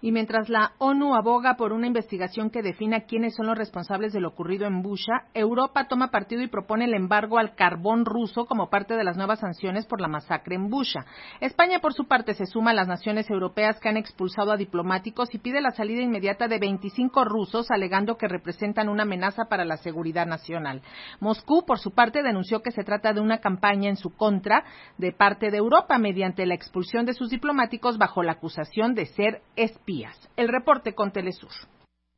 Y mientras la ONU aboga por una investigación que defina quiénes son los responsables de lo ocurrido en Busha, Europa toma partido y propone el embargo al carbón ruso como parte de las nuevas sanciones por la masacre en Busha. España, por su parte, se suma a las naciones europeas que han expulsado a diplomáticos y pide la salida inmediata de 25 rusos, alegando que representan una amenaza para la seguridad nacional. Moscú, por su parte, denunció que se trata de una campaña en su contra de parte de Europa mediante la expulsión de sus diplomáticos bajo la acusación de ser El reporte con Telesur.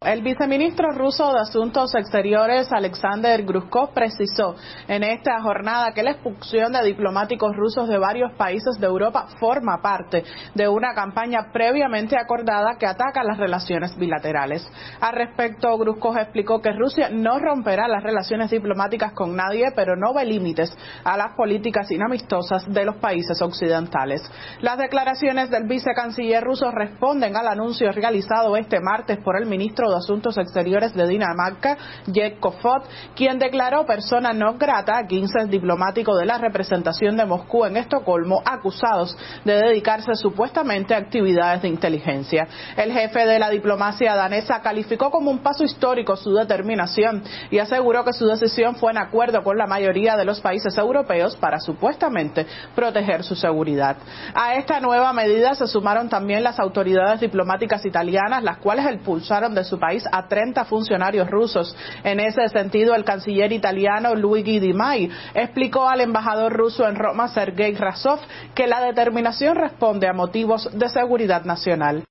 El viceministro ruso de Asuntos Exteriores, Alexander Grushkov, precisó en esta jornada que la expulsión de diplomáticos rusos de varios países de Europa forma parte de una campaña previamente acordada que ataca las relaciones bilaterales. Al respecto, Grushkov explicó que Rusia no romperá las relaciones diplomáticas con nadie, pero no ve límites a las políticas inamistosas de los países occidentales. Las declaraciones del vicecanciller ruso responden al anuncio realizado este martes por el ministro de Asuntos Exteriores de Dinamarca, Jek Kofod, quien declaró persona no grata a 15 diplomáticos de la representación de Moscú en Estocolmo acusados de dedicarse supuestamente a actividades de inteligencia. El jefe de la diplomacia danesa calificó como un paso histórico su determinación y aseguró que su decisión fue en acuerdo con la mayoría de los países europeos para supuestamente proteger su seguridad. A esta nueva medida se sumaron también las autoridades diplomáticas italianas, las cuales expulsaron de su país a 30 funcionarios rusos. En ese sentido, el canciller italiano Luigi Di Mai explicó al embajador ruso en Roma, Sergei Razov, que la determinación responde a motivos de seguridad nacional.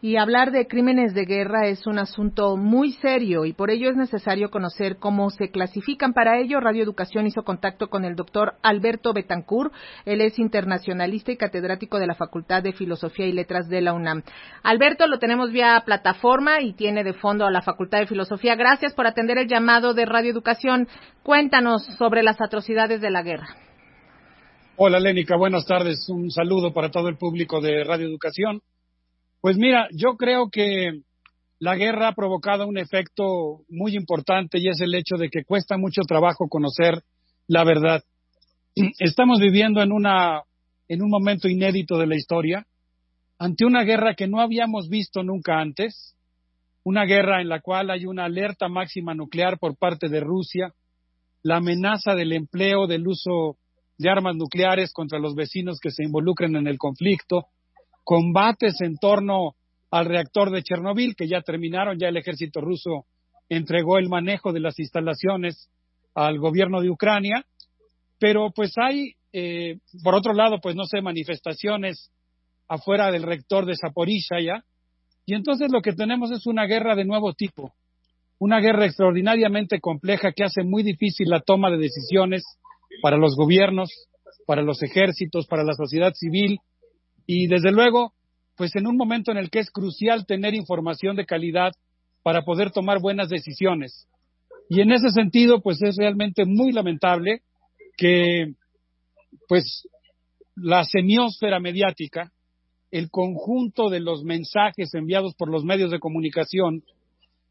Y hablar de crímenes de guerra es un asunto muy serio y por ello es necesario conocer cómo se clasifican. Para ello, Radio Educación hizo contacto con el doctor Alberto Betancourt. Él es internacionalista y catedrático de la Facultad de Filosofía y Letras de la UNAM. Alberto, lo tenemos vía plataforma y tiene de fondo a la Facultad de Filosofía. Gracias por atender el llamado de Radio Educación. Cuéntanos sobre las atrocidades de la guerra. Hola, Lénica. Buenas tardes. Un saludo para todo el público de Radio Educación. Pues mira, yo creo que la guerra ha provocado un efecto muy importante y es el hecho de que cuesta mucho trabajo conocer la verdad. Estamos viviendo en una en un momento inédito de la historia ante una guerra que no habíamos visto nunca antes, una guerra en la cual hay una alerta máxima nuclear por parte de Rusia, la amenaza del empleo del uso de armas nucleares contra los vecinos que se involucren en el conflicto, combates en torno al reactor de Chernobyl, que ya terminaron, ya el ejército ruso entregó el manejo de las instalaciones al gobierno de Ucrania, pero pues hay, eh, por otro lado, pues no sé, manifestaciones afuera del rector de Zaporizhia ya, y entonces lo que tenemos es una guerra de nuevo tipo, una guerra extraordinariamente compleja que hace muy difícil la toma de decisiones para los gobiernos, para los ejércitos, para la sociedad civil, y desde luego, pues en un momento en el que es crucial tener información de calidad para poder tomar buenas decisiones. Y en ese sentido, pues es realmente muy lamentable que, pues, la semiósfera mediática, el conjunto de los mensajes enviados por los medios de comunicación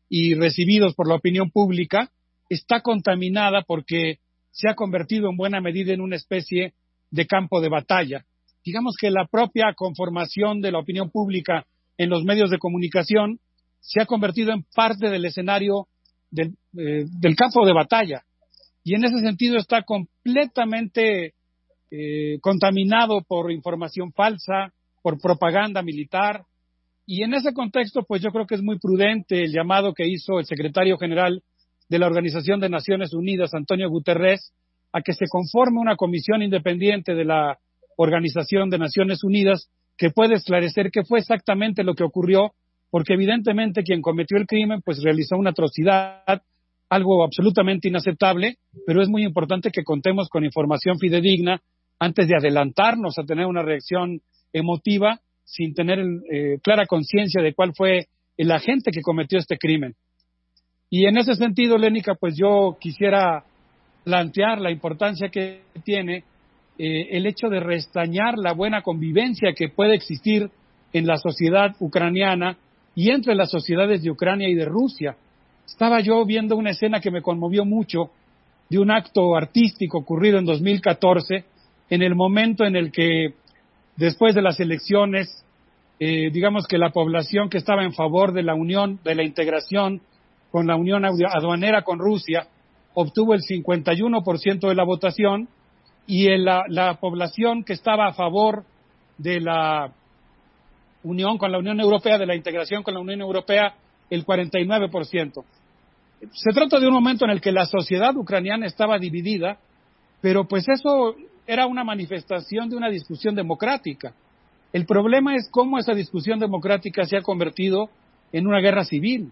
y recibidos por la opinión pública, está contaminada porque se ha convertido en buena medida en una especie de campo de batalla digamos que la propia conformación de la opinión pública en los medios de comunicación se ha convertido en parte del escenario del, eh, campo de batalla. Y en ese sentido está completamente eh, contaminado por información falsa, por propaganda militar. Y en ese contexto, pues yo creo que es muy prudente el llamado que hizo el secretario general de la Organización de Naciones Unidas, Antonio Guterres, a que se conforme una comisión independiente de la Organización de Naciones Unidas que puede esclarecer qué fue exactamente lo que ocurrió, porque evidentemente quien cometió el crimen pues realizó una atrocidad, algo absolutamente inaceptable, pero es muy importante que contemos con información fidedigna antes de adelantarnos a tener una reacción emotiva sin tener eh, clara conciencia de cuál fue el agente que cometió este crimen. Y en ese sentido, Lénica, pues yo quisiera plantear la importancia que tiene eh, el hecho de restañar la buena convivencia que puede existir en la sociedad ucraniana y entre las sociedades de Ucrania y de Rusia. Estaba yo viendo una escena que me conmovió mucho de un acto artístico ocurrido en 2014, en el momento en el que, después de las elecciones, eh, digamos que la población que estaba en favor de la unión, de la integración con la unión aduanera con Rusia, obtuvo el 51% de la votación y la, la población que estaba a favor de la unión con la Unión Europea, de la integración con la Unión Europea, el 49%. Se trata de un momento en el que la sociedad ucraniana estaba dividida, pero pues eso era una manifestación de una discusión democrática. El problema es cómo esa discusión democrática se ha convertido en una guerra civil.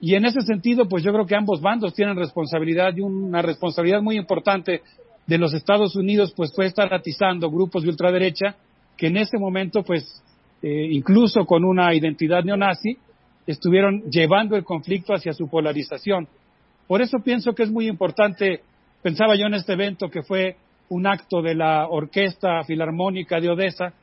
Y en ese sentido, pues yo creo que ambos bandos tienen responsabilidad y una responsabilidad muy importante de los Estados Unidos, pues fue estar atizando grupos de ultraderecha que en ese momento, pues eh, incluso con una identidad neonazi, estuvieron llevando el conflicto hacia su polarización. Por eso pienso que es muy importante, pensaba yo en este evento que fue un acto de la Orquesta Filarmónica de Odessa,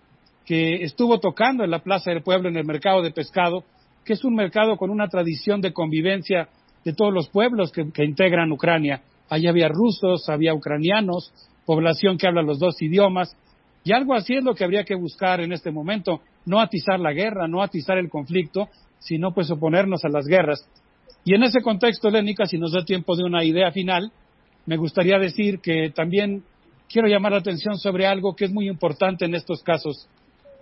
que estuvo tocando en la Plaza del Pueblo, en el mercado de pescado, que es un mercado con una tradición de convivencia de todos los pueblos que integran Ucrania. Allí había rusos, había ucranianos, población que habla los dos idiomas, y algo así es lo que habría que buscar en este momento, no atizar la guerra, no atizar el conflicto, sino pues oponernos a las guerras. Y en ese contexto, Lénica, si nos da tiempo de una idea final, me gustaría decir que también quiero llamar la atención sobre algo que es muy importante en estos casos,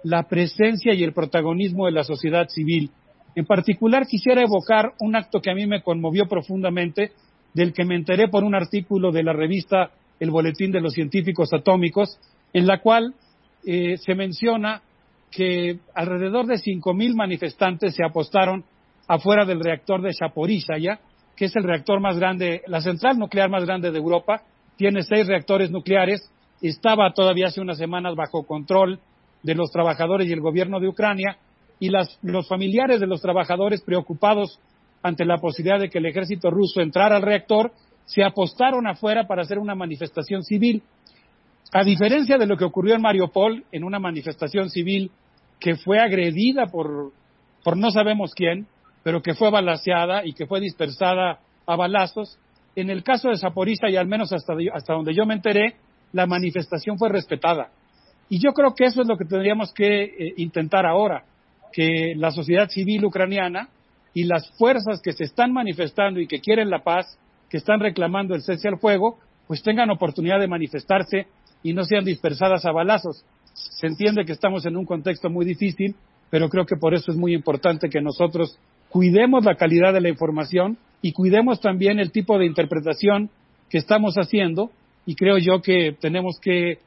la presencia y el protagonismo de la sociedad civil. En particular, quisiera evocar un acto que a mí me conmovió profundamente, del que me enteré por un artículo de la revista El Boletín de los Científicos Atómicos, en la cual eh, se menciona que alrededor de 5.000 manifestantes se apostaron afuera del reactor de Zaporizhia, que es el reactor más grande, la central nuclear más grande de Europa, tiene seis reactores nucleares, estaba todavía hace unas semanas bajo control de los trabajadores y el gobierno de Ucrania, y los familiares de los trabajadores preocupados ante la posibilidad de que el ejército ruso entrara al reactor, se apostaron afuera para hacer una manifestación civil a diferencia de lo que ocurrió en Mariupol, en una manifestación civil que fue agredida por, por no sabemos quién, pero que fue balaseada y que fue dispersada a balazos, en el caso de Zaporista, y al menos hasta, hasta donde yo me enteré, la manifestación fue respetada. Y yo creo que eso es lo que tendríamos que eh, intentar ahora, que la sociedad civil ucraniana y las fuerzas que se están manifestando y que quieren la paz, que están reclamando el cese al fuego, pues tengan oportunidad de manifestarse y no sean dispersadas a balazos. Se entiende que estamos en un contexto muy difícil, pero creo que por eso es muy importante que nosotros cuidemos la calidad de la información y cuidemos también el tipo de interpretación que estamos haciendo y creo yo que tenemos que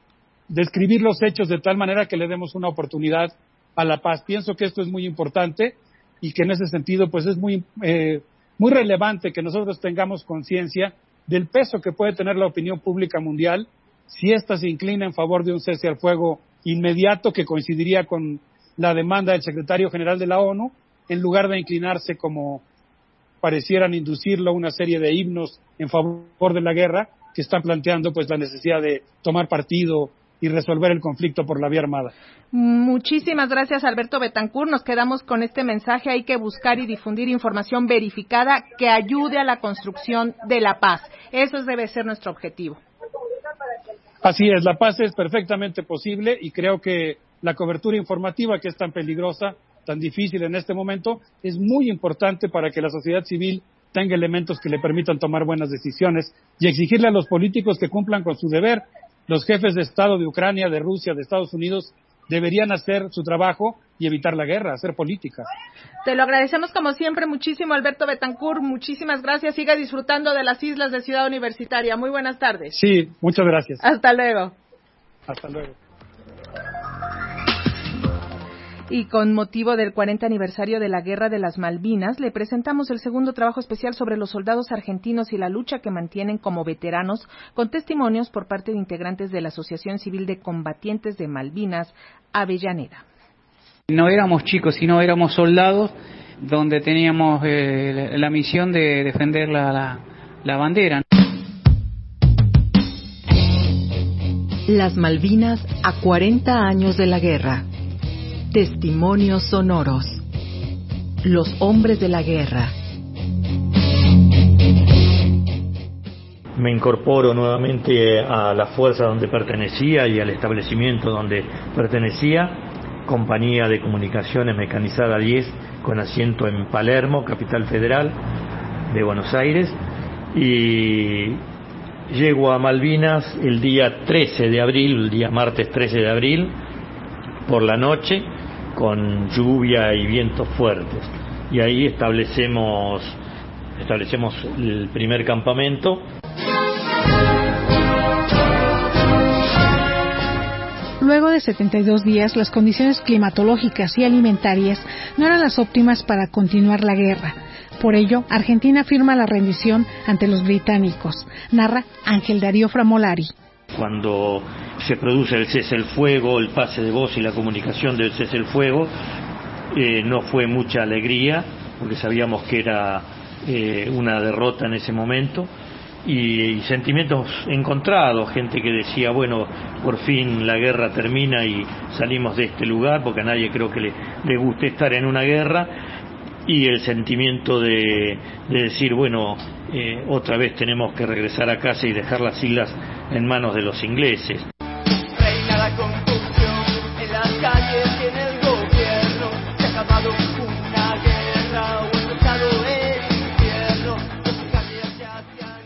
describir los hechos de tal manera que le demos una oportunidad a la paz. Pienso que esto es muy importante y que en ese sentido pues es muy, eh, muy relevante que nosotros tengamos conciencia del peso que puede tener la opinión pública mundial si ésta se inclina en favor de un cese al fuego inmediato que coincidiría con la demanda del secretario general de la ONU, en lugar de inclinarse como parecieran inducirlo una serie de himnos en favor de la guerra que están planteando pues la necesidad de tomar partido y resolver el conflicto por la vía armada. Muchísimas gracias, Alberto Betancourt. Nos quedamos con este mensaje. Hay que buscar y difundir información verificada que ayude a la construcción de la paz. Eso debe ser nuestro objetivo. Así es, la paz es perfectamente posible y creo que la cobertura informativa que es tan peligrosa, tan difícil en este momento, es muy importante para que la sociedad civil tenga elementos que le permitan tomar buenas decisiones y exigirle a los políticos que cumplan con su deber. Los jefes de Estado de Ucrania, de Rusia, de Estados Unidos deberían hacer su trabajo y evitar la guerra, hacer política. Te lo agradecemos como siempre muchísimo, Alberto Betancourt. Muchísimas gracias. Siga disfrutando de las islas de Ciudad Universitaria. Muy buenas tardes. Sí, muchas gracias. Hasta luego. Hasta luego. Y con motivo del 40 aniversario de la Guerra de las Malvinas, le presentamos el segundo trabajo especial sobre los soldados argentinos y la lucha que mantienen como veteranos, con testimonios por parte de integrantes de la Asociación Civil de Combatientes de Malvinas, Avellaneda. No éramos chicos, sino éramos soldados donde teníamos eh, la misión de defender la, la bandera. Las Malvinas a 40 años de la guerra. Testimonios sonoros. Los hombres de la guerra. me incorporo nuevamente a la fuerza donde pertenecía y al establecimiento donde pertenecía, compañía de comunicaciones mecanizada 10 con asiento en Palermo, capital federal de Buenos Aires, y llego a Malvinas el día 13 de abril, el día martes 13 de abril, por la noche, con lluvia y vientos fuertes. Y ahí establecemos, establecemos el primer campamento. Luego de 72 días, las condiciones climatológicas y alimentarias no eran las óptimas para continuar la guerra. Por ello, Argentina firma la rendición ante los británicos, narra Ángel Darío Framolari. Cuando se produce el cese el fuego, el pase de voz y la comunicación del cese el fuego, eh, no fue mucha alegría, porque sabíamos que era eh, una derrota en ese momento, y, sentimientos encontrados, gente que decía, bueno, por fin la guerra termina y salimos de este lugar, porque a nadie creo que le, le guste estar en una guerra, y el sentimiento de, decir, bueno, eh, otra vez tenemos que regresar a casa y dejar las islas en manos de los ingleses.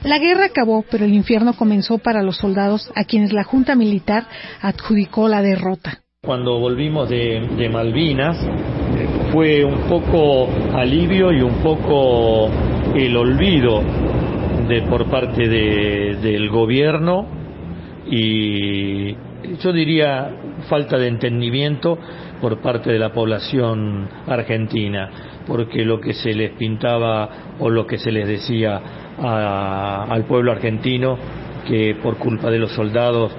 La guerra acabó, pero el infierno comenzó para los soldados a quienes la Junta Militar adjudicó la derrota. Cuando volvimos de, de Malvinas, fue un poco alivio y un poco el olvido de, por parte de, del gobierno y yo diría falta de entendimiento por parte de la población argentina, porque lo que se les pintaba o lo que se les decía al pueblo argentino, que por culpa de los soldados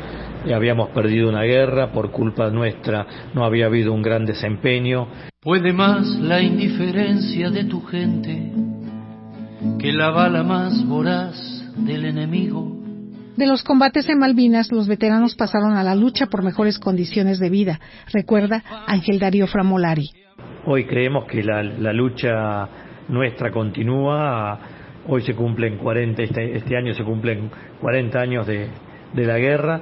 habíamos perdido una guerra, por culpa nuestra no había habido un gran desempeño. Puede más la indiferencia de tu gente que la bala más voraz del enemigo. De los combates en Malvinas, los veteranos pasaron a la lucha por mejores condiciones de vida, recuerda Ángel Darío Framolari. Hoy creemos que la, lucha nuestra continúa. Hoy se cumplen 40, este, este año se cumplen 40 años de, de la guerra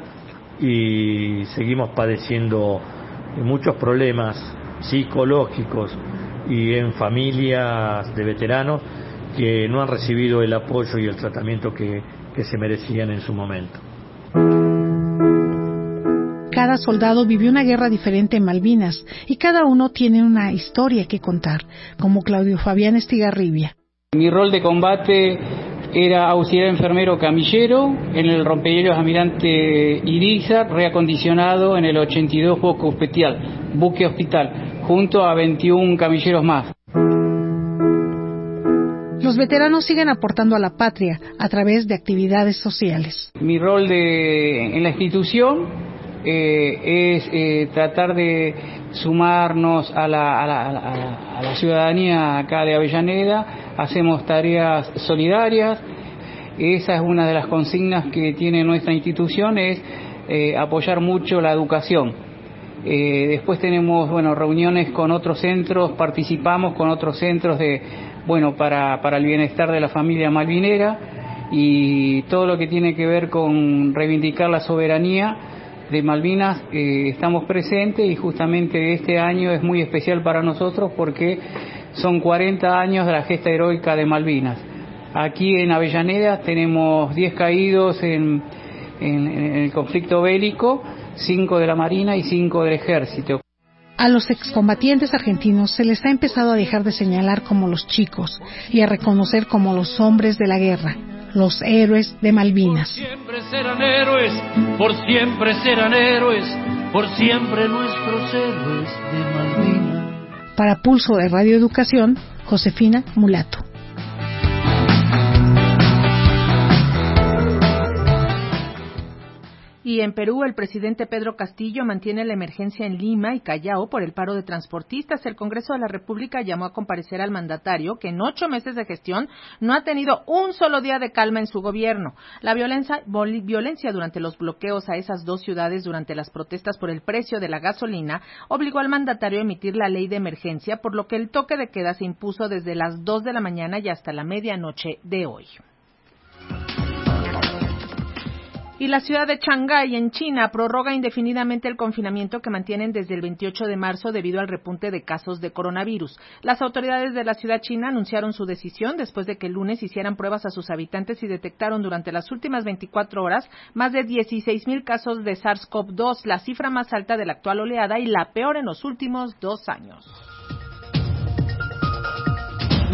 y seguimos padeciendo muchos problemas psicológicos y en familias de veteranos que no han recibido el apoyo y el tratamiento que, que se merecían en su momento. Cada soldado vivió una guerra diferente en Malvinas y cada uno tiene una historia que contar, como Claudio Fabián Estigarribia. Mi rol de combate era auxiliar enfermero camillero en el rompehielos Almirante Iriza, reacondicionado en el 82 buque hospital, buque hospital, junto a 21 camilleros más. Los veteranos siguen aportando a la patria a través de actividades sociales. Mi rol de, en la institución eh, es eh, tratar de sumarnos a la, a, la, a la, ciudadanía acá de Avellaneda, hacemos tareas solidarias, esa es una de las consignas que tiene nuestra institución, es eh, apoyar mucho la educación. después tenemos bueno reuniones con otros centros, participamos con otros centros de bueno para, para el bienestar de la familia malvinera y todo lo que tiene que ver con reivindicar la soberanía de Malvinas eh, estamos presentes y justamente este año es muy especial para nosotros porque son 40 años de la gesta heroica de Malvinas. Aquí en Avellaneda tenemos 10 caídos en, en, el conflicto bélico, 5 de la Marina y 5 del Ejército. A los excombatientes argentinos se les ha empezado a dejar de señalar como los chicos y a reconocer como los hombres de la guerra los héroes de Malvinas. Por siempre serán héroes, por siempre serán héroes, por siempre nuestros héroes de Malvinas. Para Pulso de Radio Educación, Josefina Mulato. Y en Perú, el presidente Pedro Castillo mantiene la emergencia en Lima y Callao por el paro de transportistas. El Congreso de la República llamó a comparecer al mandatario, que en ocho meses de gestión no ha tenido un solo día de calma en su gobierno. La violencia, durante los bloqueos a esas dos ciudades durante las protestas por el precio de la gasolina obligó al mandatario a emitir la ley de emergencia, por lo que el toque de queda se impuso desde las dos de la mañana y hasta la medianoche de hoy. Y la ciudad de Shanghái, en China, prorroga indefinidamente el confinamiento que mantienen desde el 28 de marzo debido al repunte de casos de coronavirus. Las autoridades de la ciudad china anunciaron su decisión después de que el lunes hicieran pruebas a sus habitantes y detectaron durante las últimas 24 horas más de 16.000 casos de SARS-CoV-2, la cifra más alta de la actual oleada y la peor en los últimos dos años.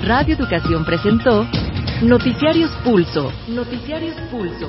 Radio Educación presentó Noticiarios Pulso. Noticiarios Pulso.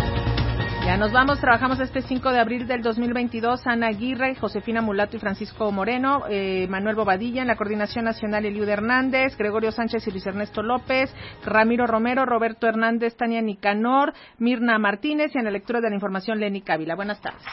Ya nos vamos, trabajamos este 5 de abril del 2022. Ana Aguirre, Josefina Mulato y Francisco Moreno, eh, Manuel Bobadilla en la Coordinación Nacional Eliud Hernández, Gregorio Sánchez y Luis Ernesto López, Ramiro Romero, Roberto Hernández, Tania Nicanor, Mirna Martínez y en la lectura de la información Lenny Cávila. Buenas tardes.